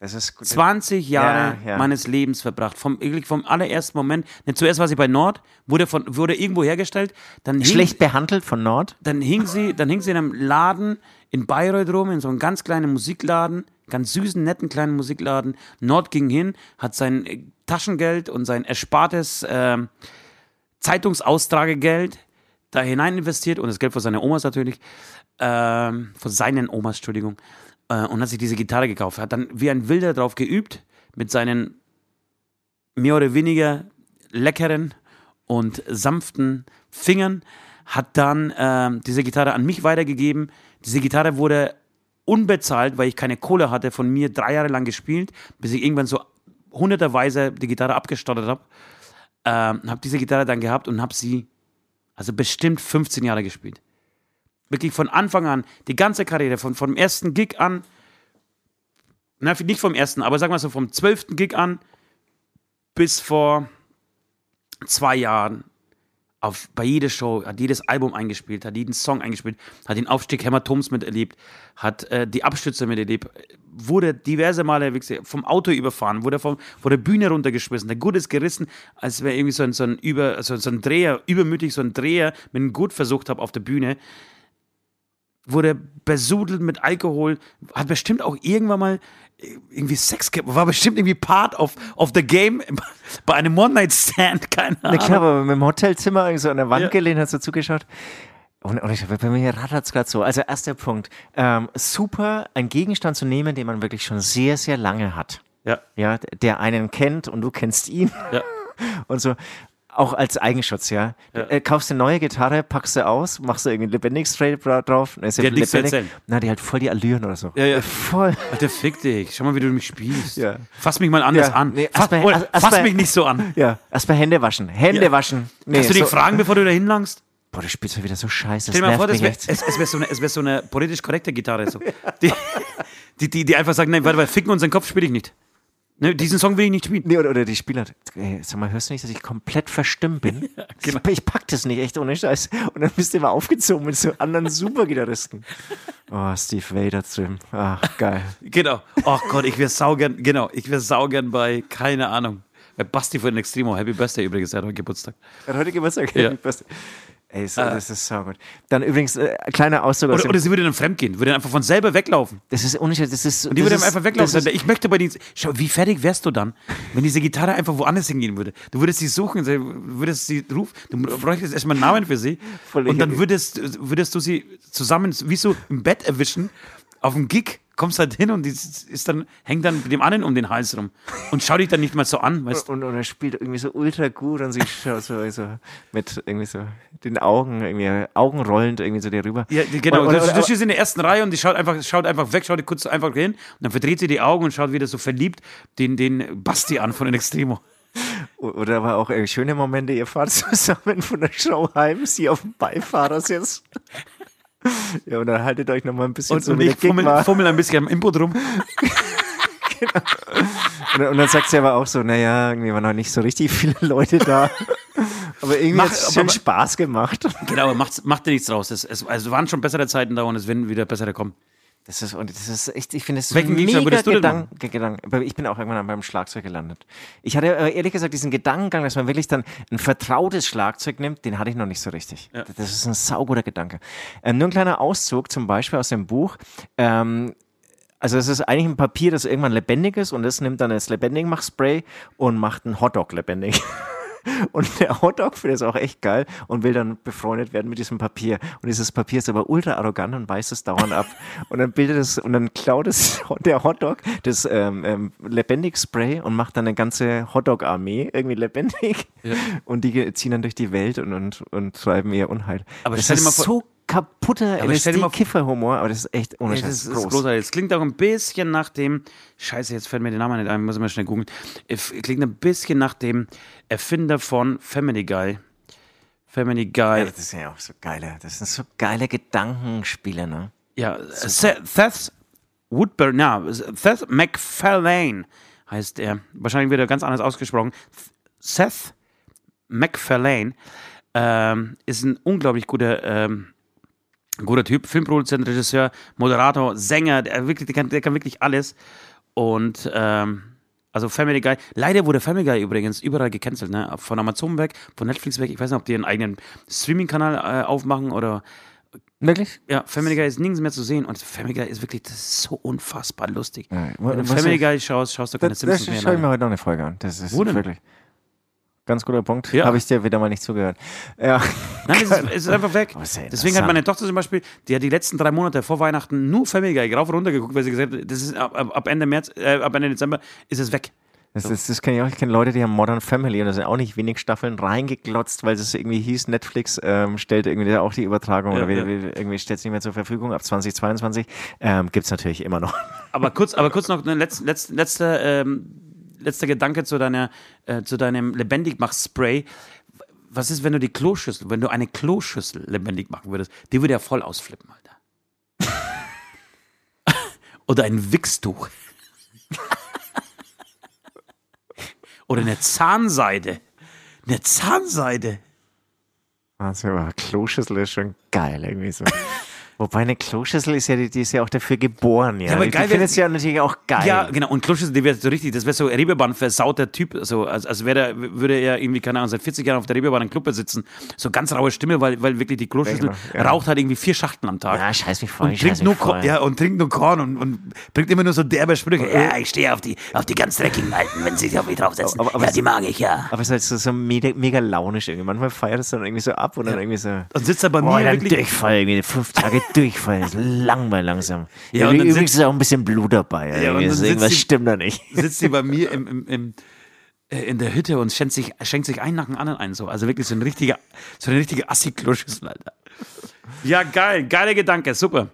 Das ist gut. 20 Jahre Ja, ja. meines Lebens verbracht. Vom, vom allerersten Moment. Ne, zuerst war sie bei Nord, wurde, von, wurde irgendwo hergestellt. Dann hing, Schlecht behandelt von Nord. dann hing sie, dann hing sie in einem Laden in Bayreuth rum, in so einem ganz kleinen Musikladen, ganz süßen, netten kleinen Musikladen. Nord ging hin, hat sein äh, Taschengeld und sein erspartes ähm, Zeitungsaustragegeld da hinein investiert und das Geld von seiner Omas natürlich, ähm, von seinen Omas, Entschuldigung, äh, und hat sich diese Gitarre gekauft. Hat dann wie ein Wilder drauf geübt mit seinen mehr oder weniger leckeren und sanften Fingern, hat dann ähm, diese Gitarre an mich weitergegeben. Diese Gitarre wurde unbezahlt, weil ich keine Kohle hatte, von mir drei Jahre lang gespielt, bis ich irgendwann so hunderterweise die Gitarre abgestottert habe. Ähm, habe diese Gitarre dann gehabt und habe sie also bestimmt 15 Jahre gespielt. Wirklich von Anfang an, die ganze Karriere, von, vom ersten Gig an, na, nicht vom ersten, aber sagen wir so vom zwölften Gig an bis vor zwei Jahren auf, bei jeder Show, hat jedes Album eingespielt, hat jeden Song eingespielt, hat den Aufstieg Hämatoms miterlebt, hat äh, die Abstütze miterlebt, wurde diverse Male gesagt, vom Auto überfahren, wurde vom, von der Bühne runtergeschmissen, der Gurt ist gerissen, als wäre irgendwie so ein, so, ein über, so, so ein Dreher, übermütig so ein Dreher mit einem Gurt versucht habe auf der Bühne, wurde besudelt mit Alkohol, hat bestimmt auch irgendwann mal irgendwie Sex gehabt, war bestimmt irgendwie Part of, of the game bei einem One-Night-Stand, keine Na Ahnung. klar, aber mit dem Hotelzimmer irgendwie so an der Wand Ja. gelehnt, hast du zugeschaut. Und, und ich, bei mir rattert es gerade so. Also erster Punkt. Ähm, super, einen Gegenstand zu nehmen, den man wirklich schon sehr, sehr lange hat. Ja. Ja, der einen kennt und du kennst ihn. Ja. Und so. Auch als Eigenschutz, ja. Ja. Äh, kaufst eine neue Gitarre, packst sie aus, machst du irgendwie lebendig straight drauf. Na, ist ja lebendig. erzählen. Na, die hat voll die Allüren oder so. Ja, ja. Voll. Alter, fick dich. Schau mal, wie du mich spielst. Ja. Fass mich mal anders Ja, an. nee, fass, mal- oder, fass mal- mich nicht so an. Ja. Erstmal Hände waschen. Hände Ja. waschen. Nee, Kannst du dich so, fragen, bevor du da hinlangst? Boah, du spielst ja wieder so scheiße. Stell dir mal vor, das wär, es, es wäre so, wär so eine politisch korrekte Gitarre. So. Die, die, die, die einfach sagt, nein, warte mal, ficken unseren Kopf spiele ich nicht. Ne, diesen Song will ich nicht spielen. Nee, oder, oder die Spieler, ey, sag mal, hörst du nicht, dass ich komplett verstimmt bin? genau. ich, ich pack das nicht, echt ohne Scheiß. Und dann bist du immer aufgezogen mit so anderen Supergitarristen. Oh, Steve Vader drüben. Ach, geil. Genau. Oh Gott, ich wäre saugern, genau, ich wäre saugern bei, keine Ahnung, bei Basti von Extremo. Happy Birthday übrigens, er hat heute Geburtstag. Er hat heute Geburtstag. Ja. Ey, so, das ist so gut. Dann übrigens, äh, kleiner Auszug aus Oder, oder sie würde dann fremdgehen, würde dann einfach von selber weglaufen. Das ist Scheiß, das ist. Und die würde ist, dann einfach weglaufen. Ich möchte bei den. Schau, wie fertig wärst du dann, wenn diese Gitarre einfach woanders hingehen würde? Du würdest sie suchen, würdest sie rufen, du bräuchtest erstmal einen Namen für sie. Voll und dann würdest, würdest du sie zusammen, wie so im Bett erwischen, auf dem Gig, kommst halt hin und ist dann, hängt dann mit dem anderen um den Hals rum. Und schau dich dann nicht mal so an, weißt du? Und, und er spielt irgendwie so ultra gut und schaut so, so mit irgendwie so den Augen, irgendwie augenrollend irgendwie so darüber. Ja, genau. Und, und, du, du stehst in der ersten Reihe und die schaut einfach, schaut einfach weg, schaut kurz einfach hin und dann verdreht sie die Augen und schaut wieder so verliebt den, den Basti an von den Extremo. Oder aber auch äh, schöne Momente, ihr fahrt zusammen von der Show heim, sie auf dem Beifahrersitz. Ja, und dann haltet euch noch mal ein bisschen Und, so und ich fummel, fummel ein bisschen am Input rum. Und, und dann sagt sie aber auch so, naja, irgendwie waren noch nicht so richtig viele Leute da. aber irgendwie Mach- hat es schön aber- Spaß gemacht. Genau, aber macht, macht dir nichts draus. Es, es also waren schon bessere Zeiten da und es werden wieder bessere kommen. Das ist, und das ist echt, ich finde es Welchen mega Gedanken, Gedanken. Ich bin auch irgendwann beim Schlagzeug gelandet. Ich hatte äh, ehrlich gesagt diesen Gedankengang, dass man wirklich dann ein vertrautes Schlagzeug nimmt, den hatte ich noch nicht so richtig. Ja. Das ist ein sauguter Gedanke. Ähm, nur ein kleiner Auszug zum Beispiel aus dem Buch. Ähm, also es ist eigentlich ein Papier, das irgendwann lebendig ist und das nimmt dann das Lebendigmach-Spray und macht einen Hotdog lebendig. Und der Hotdog findet es auch echt geil und will dann befreundet werden mit diesem Papier. Und dieses Papier ist aber ultra arrogant und beißt es dauernd ab. Und dann bildet es und dann klaut es der Hotdog das ähm, ähm, Lebendig-Spray und macht dann eine ganze Hotdog-Armee irgendwie lebendig. Und die ziehen dann durch die Welt und, und, und treiben ihr Unheil. Aber das ist vor- so kaputter LSD-Kiffer-Humor, aber das ist echt ohne Ey, Scheiß das ist groß. großartig. Es klingt auch ein bisschen nach dem. Scheiße, jetzt fällt mir der Name nicht ein, muss ich mal schnell googeln. Es klingt ein bisschen nach dem Erfinder von Family Guy. Family Guy. Ja, das ist ja auch so geile, das sind so geile Gedankenspiele, ne? Ja, Seth, Seth Woodburn, ja, Seth MacFarlane heißt er. Wahrscheinlich wird er ganz anders ausgesprochen. Seth MacFarlane ähm, ist ein unglaublich guter, ähm, guter Typ. Filmproduzent, Regisseur, Moderator, Sänger, der, wirklich, der, kann, der kann wirklich alles. Und ähm, also Family Guy. Leider wurde Family Guy übrigens überall gecancelt, ne? Von Amazon weg, von Netflix weg. Ich weiß nicht, ob die einen eigenen Streaming-Kanal äh, aufmachen oder Wirklich? ja, Family Guy ist nirgends mehr zu sehen und Family Guy ist wirklich das ist so unfassbar lustig. Ja, Wenn du Family ich- Guy schaust, schaust du keine Das, das Simpsons mehr. schaue ich mir heute noch eine Folge an. Das ist Wo denn? Ganz guter Punkt. Ja. Habe ich dir wieder mal nicht zugehört. Ja. Nein, es ist, es ist einfach weg. Ist ja Deswegen hat meine Tochter zum Beispiel, die hat die letzten drei Monate vor Weihnachten nur Family Guy rauf und runter geguckt, weil sie gesagt hat, das ist ab, ab, Ende März, äh, ab Ende Dezember ist es weg. Das, das, das kenne ich auch. Ich kenne Leute, die haben Modern Family und da sind auch nicht wenig Staffeln reingeglotzt, weil es irgendwie hieß, Netflix ähm, stellt irgendwie auch die Übertragung Ja, oder ja. wie, irgendwie stellt es nicht mehr zur Verfügung ab 2022. Ähm, Gibt es natürlich immer noch. Aber kurz, aber kurz noch ein letz, letz, letzter, ähm, letzter Gedanke zu, deiner, äh, zu deinem Lebendigmach-Spray. Was ist, wenn du die Kloschüssel, wenn du eine Kloschüssel lebendig machen würdest? Die würde ja voll ausflippen, Alter. Oder ein Wichstuch. Oder eine Zahnseide. Eine Zahnseide. Also, Kloschüssel ist schon geil irgendwie so. Wobei eine Kloschüssel ist ja, die, die ist ja auch dafür geboren. Ja, Ja, aber die, geil die findet ja natürlich auch geil. Ja, genau. Und Kloschüssel, die wäre so richtig, das wäre so Reeperbahn versauter Typ. So, als, als wäre er, würde er irgendwie, keine Ahnung, seit 40 Jahren auf der Reeperbahn in Club sitzen. So ganz raue Stimme, weil, weil wirklich die Kloschüssel ja. raucht halt irgendwie vier Schachteln am Tag. Ja, scheiß mich voll. und ich trinkt nur mich voll. Ja, und trinkt nur Korn und, und bringt immer nur so derbe Sprüche. Ja, ich stehe auf die, auf die ganz dreckigen Alten, wenn sie sich auf mich draufsetzen. Aber- aber ja, die mag ich, ja. Aber es ist halt so, so mega, mega launisch irgendwie. Manchmal feiert es dann irgendwie so ab und dann irgendwie so. Und sitzt er bei Boah, mir dann wirklich. Durchfall, irgendwie fünf Tage Durchfall. Ist Langweil langsam. Ja, Ja, und dann übrigens sitzt- ist auch ein bisschen Blut dabei. Ja, irgendwie. dann Das- die- stimmt da nicht. sitzt sie bei mir im, im, im, äh, in der Hütte und schenkt sich, schenkt sich einen nach dem anderen ein. So. Also wirklich so ein richtiger, so eine richtige Assi-Kloschüssel, Alter. Ja, geil, geiler Gedanke, super.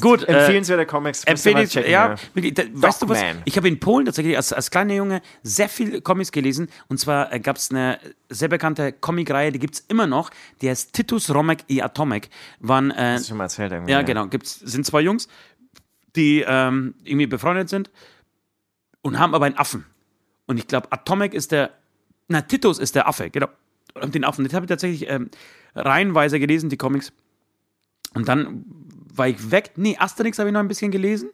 Gut, äh, Empfehlenswerte Comics. müsst ihr Empfehle mal ich, checken, ja, da, weißt du was? Ich habe in Polen tatsächlich als, als kleiner Junge sehr viel Comics gelesen. Und zwar äh, gab es eine sehr bekannte Comicreihe, die gibt es immer noch. Die heißt Titus Romek i Atomek. Waren, äh, Hast du schon mal erzählt irgendwie. ja, genau. Gibt's, sind zwei Jungs, die ähm, irgendwie befreundet sind und haben aber einen Affen. Und ich glaube, Atomic ist der, na, Titus ist der Affe, genau. Und den Affen, das habe ich tatsächlich ähm, reihenweise gelesen, die Comics. Und dann war ich weg. Nee, Asterix habe ich noch ein bisschen gelesen.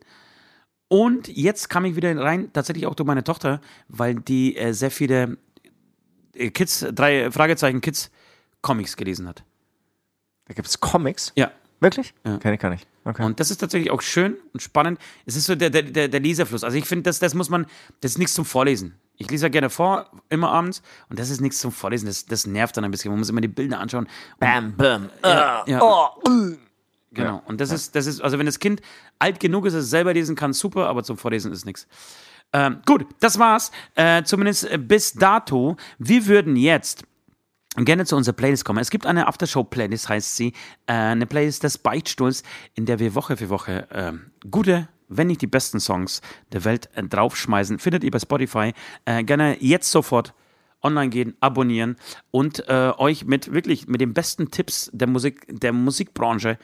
Und jetzt kam ich wieder rein, tatsächlich auch durch meine Tochter, weil die äh, sehr viele äh, Kids, drei Fragezeichen Kids Comics gelesen hat. Da gibt es Comics? Ja. Wirklich? Ja. Kenn ich gar nicht. Okay. Und das ist tatsächlich auch schön und spannend. Es ist so der, der, der, der Leserfluss. Also ich finde, das, das muss man, das ist nichts zum Vorlesen. Ich lese ja gerne vor, immer abends, und das ist nichts zum Vorlesen. Das, das nervt dann ein bisschen. Man muss immer die Bilder anschauen. Bam, bam. ja, ja, Oh, uh. Genau. Und das ist, das ist, also wenn das Kind alt genug ist, dass es selber lesen kann, super, aber zum Vorlesen ist nichts. Ähm, gut, das war's. Äh, zumindest äh, bis dato. Wir würden jetzt gerne zu unserer Playlist kommen. Es gibt eine Aftershow-Playlist, heißt sie. Äh, eine Playlist des Beichtstuhls, in der wir Woche für Woche äh, gute, wenn nicht die besten Songs der Welt äh, draufschmeißen. Findet ihr bei Spotify. Äh, gerne jetzt sofort online gehen, abonnieren und äh, euch mit wirklich mit den besten Tipps der Musik, der Musikbranche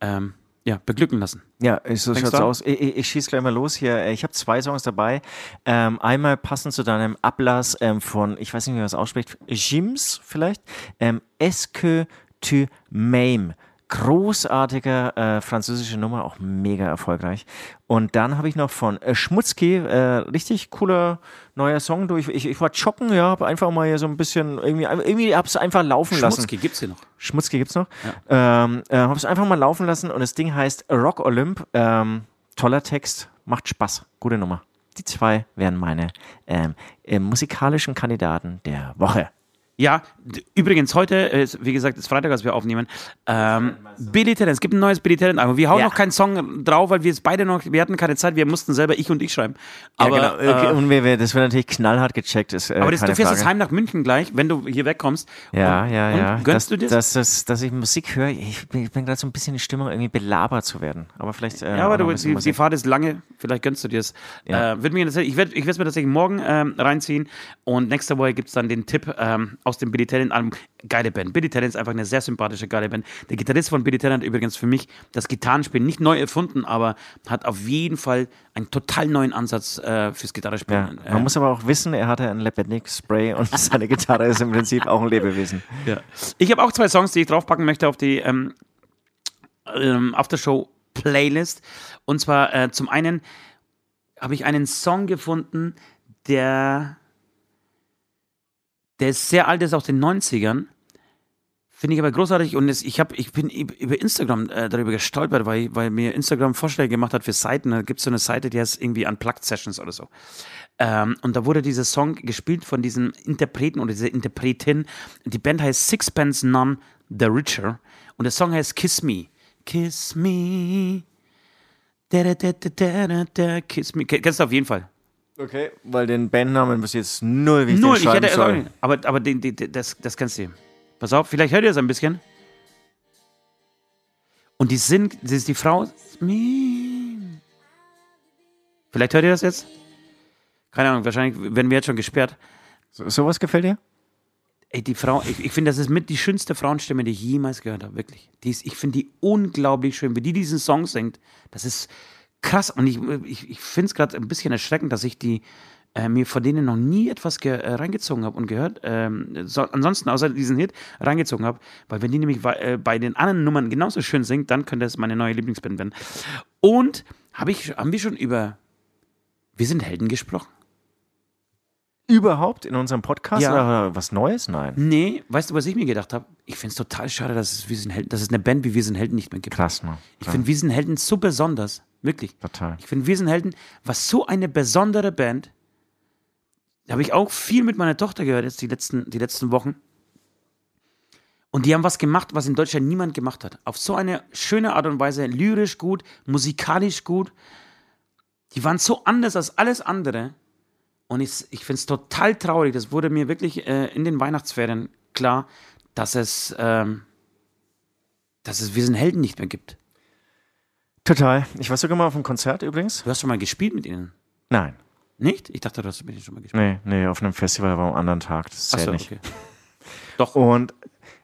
ähm, ja, beglücken lassen. Ja, so Fängst schaut's an? aus. Ich, ich, ich schieße gleich mal los hier. Ich habe zwei Songs dabei. Ähm, einmal passend zu deinem Ablass ähm, von, ich weiß nicht, wie man das ausspricht, Jims vielleicht. Ähm, Est que tu m'aimes? Großartiger äh, französische Nummer, auch mega erfolgreich. Und dann habe ich noch von äh, Schmutzki, äh, richtig cooler neuer Song. Du, ich, ich, war joggen, ja, habe einfach mal hier so ein bisschen, irgendwie, irgendwie habe es einfach laufen lassen. Schmutzki gibt's hier noch. Schmutzki gibt's noch. Ähm, äh, hab's einfach mal laufen lassen und das Ding heißt Rock Olymp. Ähm, toller Text, macht Spaß, gute Nummer. Die zwei wären meine ähm, äh, musikalischen Kandidaten der Woche. Ja, übrigens, heute, ist, wie gesagt, ist Freitag, als wir aufnehmen. Ähm, Billy Talent, es gibt ein neues Billy Talent Album. Wir hauen Ja. noch keinen Song drauf, weil wir es beide noch, wir hatten keine Zeit, wir mussten selber, ich und ich schreiben. Aber, ja, genau. Okay, äh, und wir, wir, das wird natürlich knallhart gecheckt. Ist, äh, aber das, du fährst jetzt heim nach München gleich, wenn du hier wegkommst. Ja, und, ja, und ja. Gönnst dass, du das? Dass, dass, ich Musik höre, ich bin, bin gerade so ein bisschen in Stimmung, irgendwie belabert zu werden. Aber vielleicht. Äh, ja, aber du, die, die. Fahrt ist lange, vielleicht gönnst du dir es. Ja. Äh, mir ich werde es mir tatsächlich morgen ähm, reinziehen und nächste Woche gibt es dann den Tipp ähm, aus dem Billy Talent Album. Geile Band. Billy Talent ist einfach eine sehr sympathische, geile Band. Der Gitarrist von Billy Talent hat übrigens für mich das Gitarrenspielen nicht neu erfunden, aber hat auf jeden Fall einen total neuen Ansatz äh, fürs Ja, Gitarrespielen. man Äh, muss aber auch wissen, er hatte ein Lebendig-Spray und seine Gitarre ist im Prinzip auch ein Lebewesen. Ja. Ich habe auch zwei Songs, die ich draufpacken möchte auf die ähm, ähm, Aftershow-Playlist. Und zwar äh, zum einen habe ich einen Song gefunden, der, der ist sehr alt, ist aus den 90ern. Finde ich aber großartig und es, ich, hab, ich bin über Instagram äh, darüber gestolpert, weil, weil mir Instagram Vorschläge gemacht hat für Seiten. Da gibt es so eine Seite, die heißt irgendwie Unplugged Sessions oder so. Ähm, und da wurde dieser Song gespielt von diesem Interpreten oder dieser Interpretin. Die Band heißt Sixpence None the Richer und der Song heißt Kiss Me. Kiss Me. Da, da, da, da, da, da, kiss me. Ke- Kennst du auf jeden Fall. Okay, weil den Bandnamen bis jetzt null, wie ich Null, ich hätte, soll. aber, aber den, den, den, das, das kennst du. Pass auf, vielleicht hört ihr es ein bisschen. Und die sind, das ist die Frau. Vielleicht hört ihr das jetzt? Keine Ahnung, wahrscheinlich werden wir jetzt schon gesperrt. So, sowas gefällt dir? Ey, die Frau, ich, ich finde, das ist mit die schönste Frauenstimme, die ich jemals gehört habe, wirklich. Die ist, ich finde die unglaublich schön. Wie die diesen Song singt, das ist krass. Und ich, ich, ich finde es gerade ein bisschen erschreckend, dass ich die äh, mir von denen noch nie etwas äh, reingezogen habe und gehört, ähm, so, ansonsten außer diesen Hit reingezogen habe, weil wenn die nämlich äh, bei den anderen Nummern genauso schön singt, dann könnte es meine neue Lieblingsband werden. Und hab ich, haben wir schon über Wir sind Helden gesprochen? Überhaupt in unserem Podcast Ja. oder was Neues? Nein. Nee, weißt du, was ich mir gedacht habe? Ich finde es total schade, dass es, Wir sind Helden, dass es eine Band wie Wir sind Helden nicht mehr gibt. Krass, ne? Ich finde Wir sind Helden so besonders. Wirklich. Total. Ich finde Wir sind Helden, was so eine besondere Band. Da habe ich auch viel mit meiner Tochter gehört jetzt die letzten, die letzten Wochen. Und die haben was gemacht, was in Deutschland niemand gemacht hat. Auf so eine schöne Art und Weise, lyrisch gut, musikalisch gut. Die waren so anders als alles andere. Und ich, ich finde es total traurig. Das wurde mir wirklich äh, in den Weihnachtsferien klar, dass es, ähm, dass es Wir sind Helden nicht mehr gibt. Total. Ich war sogar mal auf einem Konzert übrigens. Du hast schon mal gespielt mit ihnen. Nein. Nicht? Ich dachte, du hast mit ihnen schon mal gespielt. Nee, nee, auf einem Festival aber am anderen Tag. Das zählt Achso, nicht. okay. Doch. Und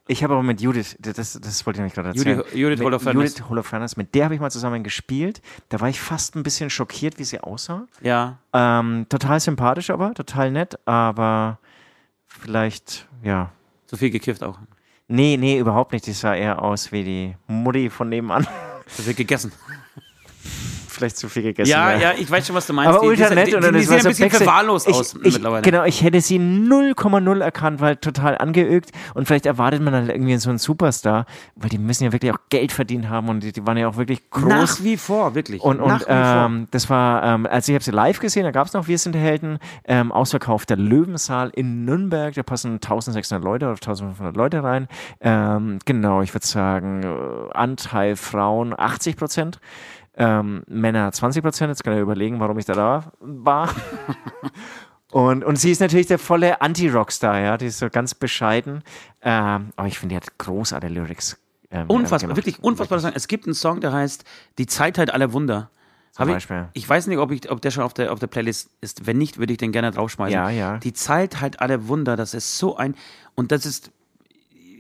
ich habe aber mit Judith, das, das wollte ich nämlich gerade erzählen. Judith- Judith Holofernes. Judith Holofernes, mit der habe ich mal zusammen gespielt. Da war ich fast ein bisschen schockiert, wie sie aussah. Ja. Ähm, total sympathisch aber, total nett, aber vielleicht, ja. Zu viel gekifft auch. Nee, nee, überhaupt nicht. Die sah eher aus wie die Mutti von nebenan. Zu viel gegessen. Vielleicht zu viel gegessen. Ja, ja. ich weiß schon, was du meinst. Aber Die- ultra nett die, und dann die sehen was ein bisschen verwahrlost aus ich, mittlerweile. Genau, ich hätte sie 0,0 erkannt, weil total angeögt und vielleicht erwartet man dann irgendwie so einen Superstar, weil die müssen ja wirklich auch Geld verdient haben und die, die waren ja auch wirklich groß. Nach wie vor, wirklich. Und, und ähm, das war, ähm, also ich habe sie live gesehen, da gab es noch Wir sind Helden, ähm, ausverkaufter Löwensaal in Nürnberg, da passen 1600 Leute oder 1500 Leute rein. Ähm, genau, ich würde sagen, äh, Anteil Frauen 80 Prozent. Ähm, Männer 20 Prozent. Jetzt kann ich überlegen, warum ich da, da war. und, und sie ist natürlich der volle Anti-Rockstar, ja. Die ist so ganz bescheiden. Ähm, aber ich finde, die hat großartige Lyrics. Ähm, Unfassbar, gemacht. wirklich unfassbar. Es gibt einen Song, der heißt Die Zeitheit aller Wunder. Ich, ich weiß nicht, ob, ich, ob der schon auf der, auf der Playlist ist. Wenn nicht, würde ich den gerne draufschmeißen. Ja, ja. Die Zeitheit aller Wunder, das ist so ein. Und das ist.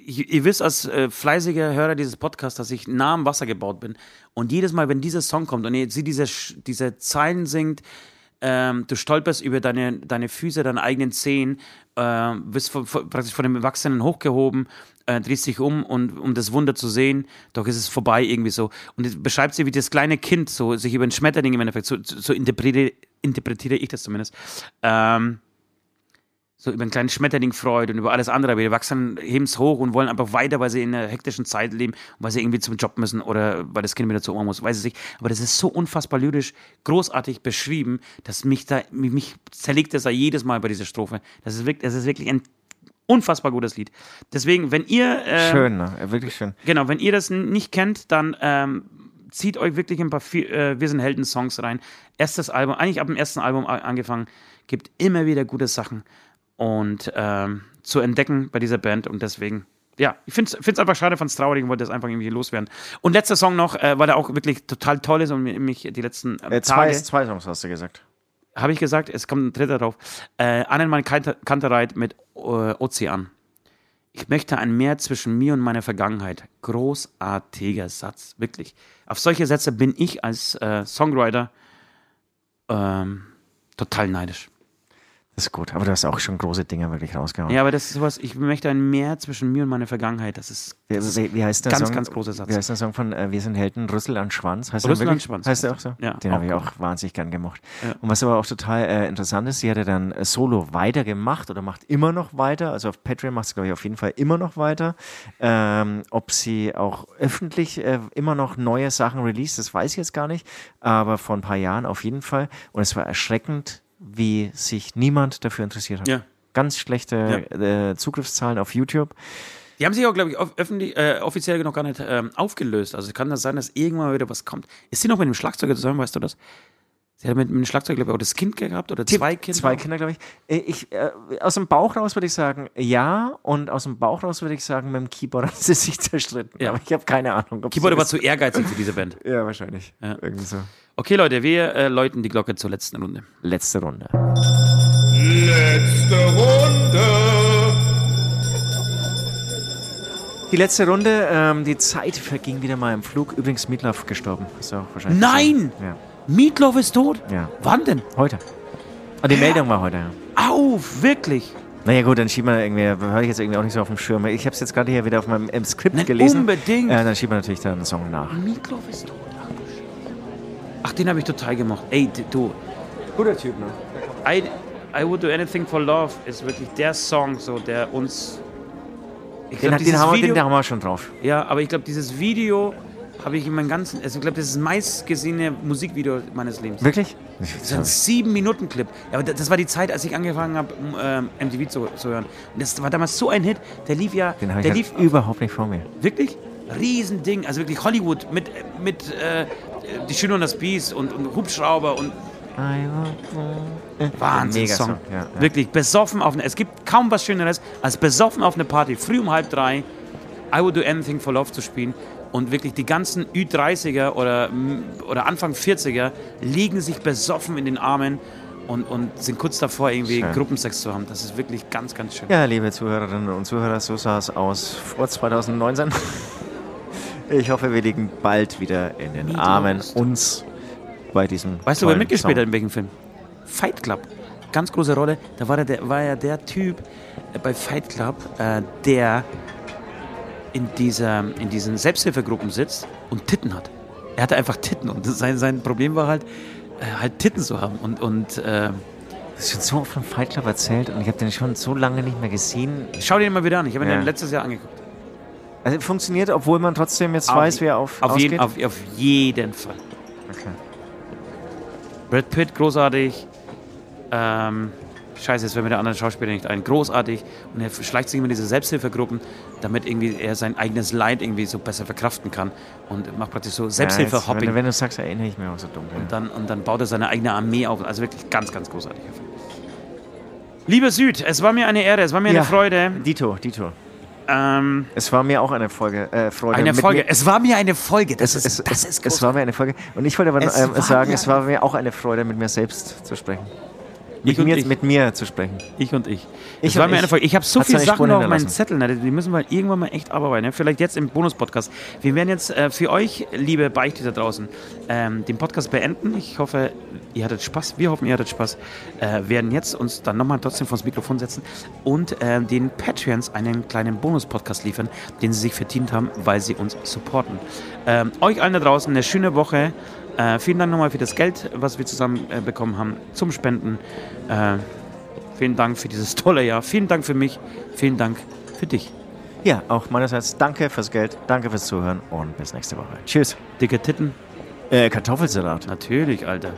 Ihr, ihr wisst als äh, fleißiger Hörer dieses Podcasts, dass ich nah am Wasser gebaut bin. Und jedes Mal, wenn dieser Song kommt und ihr sie diese, diese Zeilen singt, ähm, du stolperst über deine, deine Füße, deine eigenen Zehen, äh, wirst von, von, praktisch von dem Erwachsenen hochgehoben, äh, drehst dich um, und, um das Wunder zu sehen, doch ist es vorbei irgendwie so. Und es beschreibt sie, wie das kleine Kind so sich über einen Schmetterling im Endeffekt, so, so interpretiere, interpretiere ich das zumindest, ähm, so über einen kleinen Schmetterling freut und über alles andere. Aber die Erwachsenen heben es hoch und wollen einfach weiter, weil sie in einer hektischen Zeit leben und weil sie irgendwie zum Job müssen oder weil das Kind wieder zur Oma muss, weiß ich nicht. Aber das ist so unfassbar lyrisch, großartig beschrieben, dass mich da, mich, mich zerlegt das da jedes Mal bei dieser Strophe. Das ist wirklich, das ist wirklich ein unfassbar gutes Lied. Deswegen, wenn ihr äh, Schön, ne? wirklich schön. Genau, wenn ihr das nicht kennt, dann ähm, zieht euch wirklich ein paar äh, Wir sind Helden-Songs rein. Erstes Album, eigentlich ab dem ersten Album angefangen, gibt immer wieder gute Sachen und ähm, zu entdecken bei dieser Band und deswegen. Ja, ich finde es einfach schade, fand es traurig und wollte das einfach irgendwie loswerden. Und letzter Song noch, äh, weil der auch wirklich total toll ist und mi- mich die letzten ähm, Äh, zwei, Tage, zwei Songs hast du gesagt. habe ich gesagt, es kommt ein dritter drauf. Äh, Annenmann Kanter- Kantereit mit äh, Ozean. Ich möchte ein Meer zwischen mir und meiner Vergangenheit. Großartiger Satz, wirklich. Auf solche Sätze bin ich als äh, Songwriter ähm, total neidisch. Das ist gut, aber du hast auch schon große Dinge wirklich rausgehauen. Ja, aber das ist sowas, ich möchte ein Meer zwischen mir und meiner Vergangenheit. Das ist, das ist wie, wie heißt der ganz, Song? ganz großer Satz. Wie heißt der Song von äh, Wir sind Helden, Rüssel an Schwanz? Heißt Rüssel an? Schwanz Heißt der auch so? Ja, Den habe ich auch wahnsinnig gern gemocht. Ja. Und was aber auch total äh, interessant ist, sie hat ja dann äh, solo weitergemacht oder macht immer noch weiter. Also auf Patreon macht sie, glaube ich, auf jeden Fall immer noch weiter. Ähm, ob sie auch öffentlich äh, immer noch neue Sachen release, das weiß ich jetzt gar nicht. Aber vor ein paar Jahren auf jeden Fall. Und es war erschreckend, wie sich niemand dafür interessiert hat. Ja. Ganz schlechte äh, Zugriffszahlen auf YouTube. Die haben sich auch, glaube ich, öffentlich, äh, offiziell noch gar nicht ähm, aufgelöst. Also kann das sein, dass irgendwann mal wieder was kommt. Ist sie noch mit dem Schlagzeuger zusammen, weißt du das? Sie hat mit, mit dem Schlagzeuger, glaube ich, auch das Kind gehabt oder zwei Kinder. Zwei Kinder, glaube ich. Äh, ich äh, aus dem Bauch raus würde ich sagen, ja. Und aus dem Bauch raus würde ich sagen, mit dem Keyboard hat sie sich zerstritten. Ja. Aber ich habe keine Ahnung. Ob Keyboard so war zu ehrgeizig für diese Band. Ja, wahrscheinlich. Ja. Irgendwie so. Okay, Leute, wir äh, läuten die Glocke zur letzten Runde. Letzte Runde. Letzte Runde. Die letzte Runde, ähm, die Zeit verging wieder mal im Flug. Übrigens, Mietlauf gestorben. Ist auch wahrscheinlich. Nein! Ja. Meatloaf ist tot? Ja. Wann denn? Heute. Ah, die Meldung war heute, ja. Auf, wirklich. Naja gut, dann schieben wir irgendwie, höre ich jetzt irgendwie auch nicht so auf dem Schirm. Ich habe es jetzt gerade hier wieder auf meinem im Skript Nein, gelesen. unbedingt. Äh, dann schieben wir natürlich da einen Song nach. Meatloaf ist tot. Ach, den habe ich total gemocht. Ey, du. Guter Typ, ne? I, I Would Do Anything for Love ist wirklich der Song, so, der uns. Ich Den, glaub, den, dieses haben den, Video, den haben wir schon drauf. Ja, aber ich glaube, dieses Video habe ich in meinem ganzen. Also ich glaube, das ist das meistgesehene Musikvideo meines Lebens. Wirklich? Das ist ein sieben Minuten Clip. Ja, aber das war die Zeit, als ich angefangen habe, ähm, MTV zu, zu hören. Und das war damals so ein Hit. Der lief ja. Den habe ich der halt lief überhaupt nicht vor mir. wirklich Riesending. Also wirklich Hollywood mit mit äh, die Schöne und das Biest und, und Hubschrauber und Wahnsinn Song. Song, ja, ja. Wirklich besoffen auf eine. Es gibt kaum was Schöneres als besoffen auf eine Party früh um halb drei. I would do anything for love zu spielen. Und wirklich die ganzen Ü30er oder, oder Anfang 40er liegen sich besoffen in den Armen und, und sind kurz davor, irgendwie Schön. Gruppensex zu haben. Das ist wirklich ganz, ganz schön. Ja, liebe Zuhörerinnen und Zuhörer, so sah es aus vor 2019. Ich hoffe, wir liegen bald wieder in den Meatloaf Armen uns bei diesem. Weißt du, wer mitgespielt hat in welchem Film? Fight Club. Ganz große Rolle. Da war, er der, war ja der Typ äh, bei Fight Club, äh, der in, dieser, in diesen Selbsthilfegruppen sitzt und Titten hat. Er hatte einfach Titten und sein, sein Problem war halt, äh, halt Titten zu haben. Und, und äh, Das ist schon so oft von Fight Club erzählt und ich habe den schon so lange nicht mehr gesehen. schau dir den mal wieder an. Ich habe ihn Ja. letztes Jahr angeguckt. Also funktioniert, obwohl man trotzdem jetzt Auf- weiß, wie er auf, Auf, jeden, auf, auf jeden Fall. okay. Brad Pitt, großartig. Ähm, scheiße, jetzt fällt mir der andere Schauspieler nicht ein. Großartig. Und er schleicht sich immer in diese Selbsthilfegruppen, damit irgendwie er sein eigenes Leid irgendwie so besser verkraften kann. Und macht praktisch so Ja, jetzt, Selbsthilfe-Hopping. wenn, wenn du sagst, erinnere ich mich auch so dunkel. und, dann, und dann baut er seine eigene Armee auf. Also wirklich ganz, ganz großartig. Lieber Süd, es war mir eine Ehre, es war mir Ja. eine Freude. Dito, Dito. Ähm, Es war mir auch eine Folge, äh, Freude. eine Folge. Mir, Es war mir eine Folge. Das es, ist, es, das es, ist es war mir eine Folge. Und ich wollte aber Es ähm, sagen, es war mir auch eine Freude, mit mir selbst zu sprechen. Mit, mir, mit mir zu sprechen. Ich und ich. Ich das war mir ich. eine. Ich habe so viele Sachen noch auf meinen. Zetteln. ne? Die müssen wir irgendwann mal echt abarbeiten. ne? Vielleicht jetzt im Bonus-Podcast. Wir werden jetzt äh, für euch, liebe Beichte da draußen, ähm, den Podcast beenden. Ich hoffe, ihr hattet Spaß. Wir hoffen, ihr hattet Spaß. Äh, werden jetzt uns dann nochmal trotzdem vors Mikrofon setzen und äh, den Patreons einen kleinen Bonus-Podcast liefern, den sie sich verdient haben, weil sie uns supporten. Ähm, euch allen da draußen eine schöne Woche. Äh, vielen Dank nochmal für das Geld, was wir zusammen äh, bekommen haben zum Spenden. Äh, Vielen Dank für dieses tolle Jahr. Vielen Dank für mich. Vielen Dank für dich. Ja, auch meinerseits danke fürs Geld, danke fürs Zuhören und bis nächste Woche. Tschüss. Dicke Titten. Äh, Kartoffelsalat. Natürlich, Alter.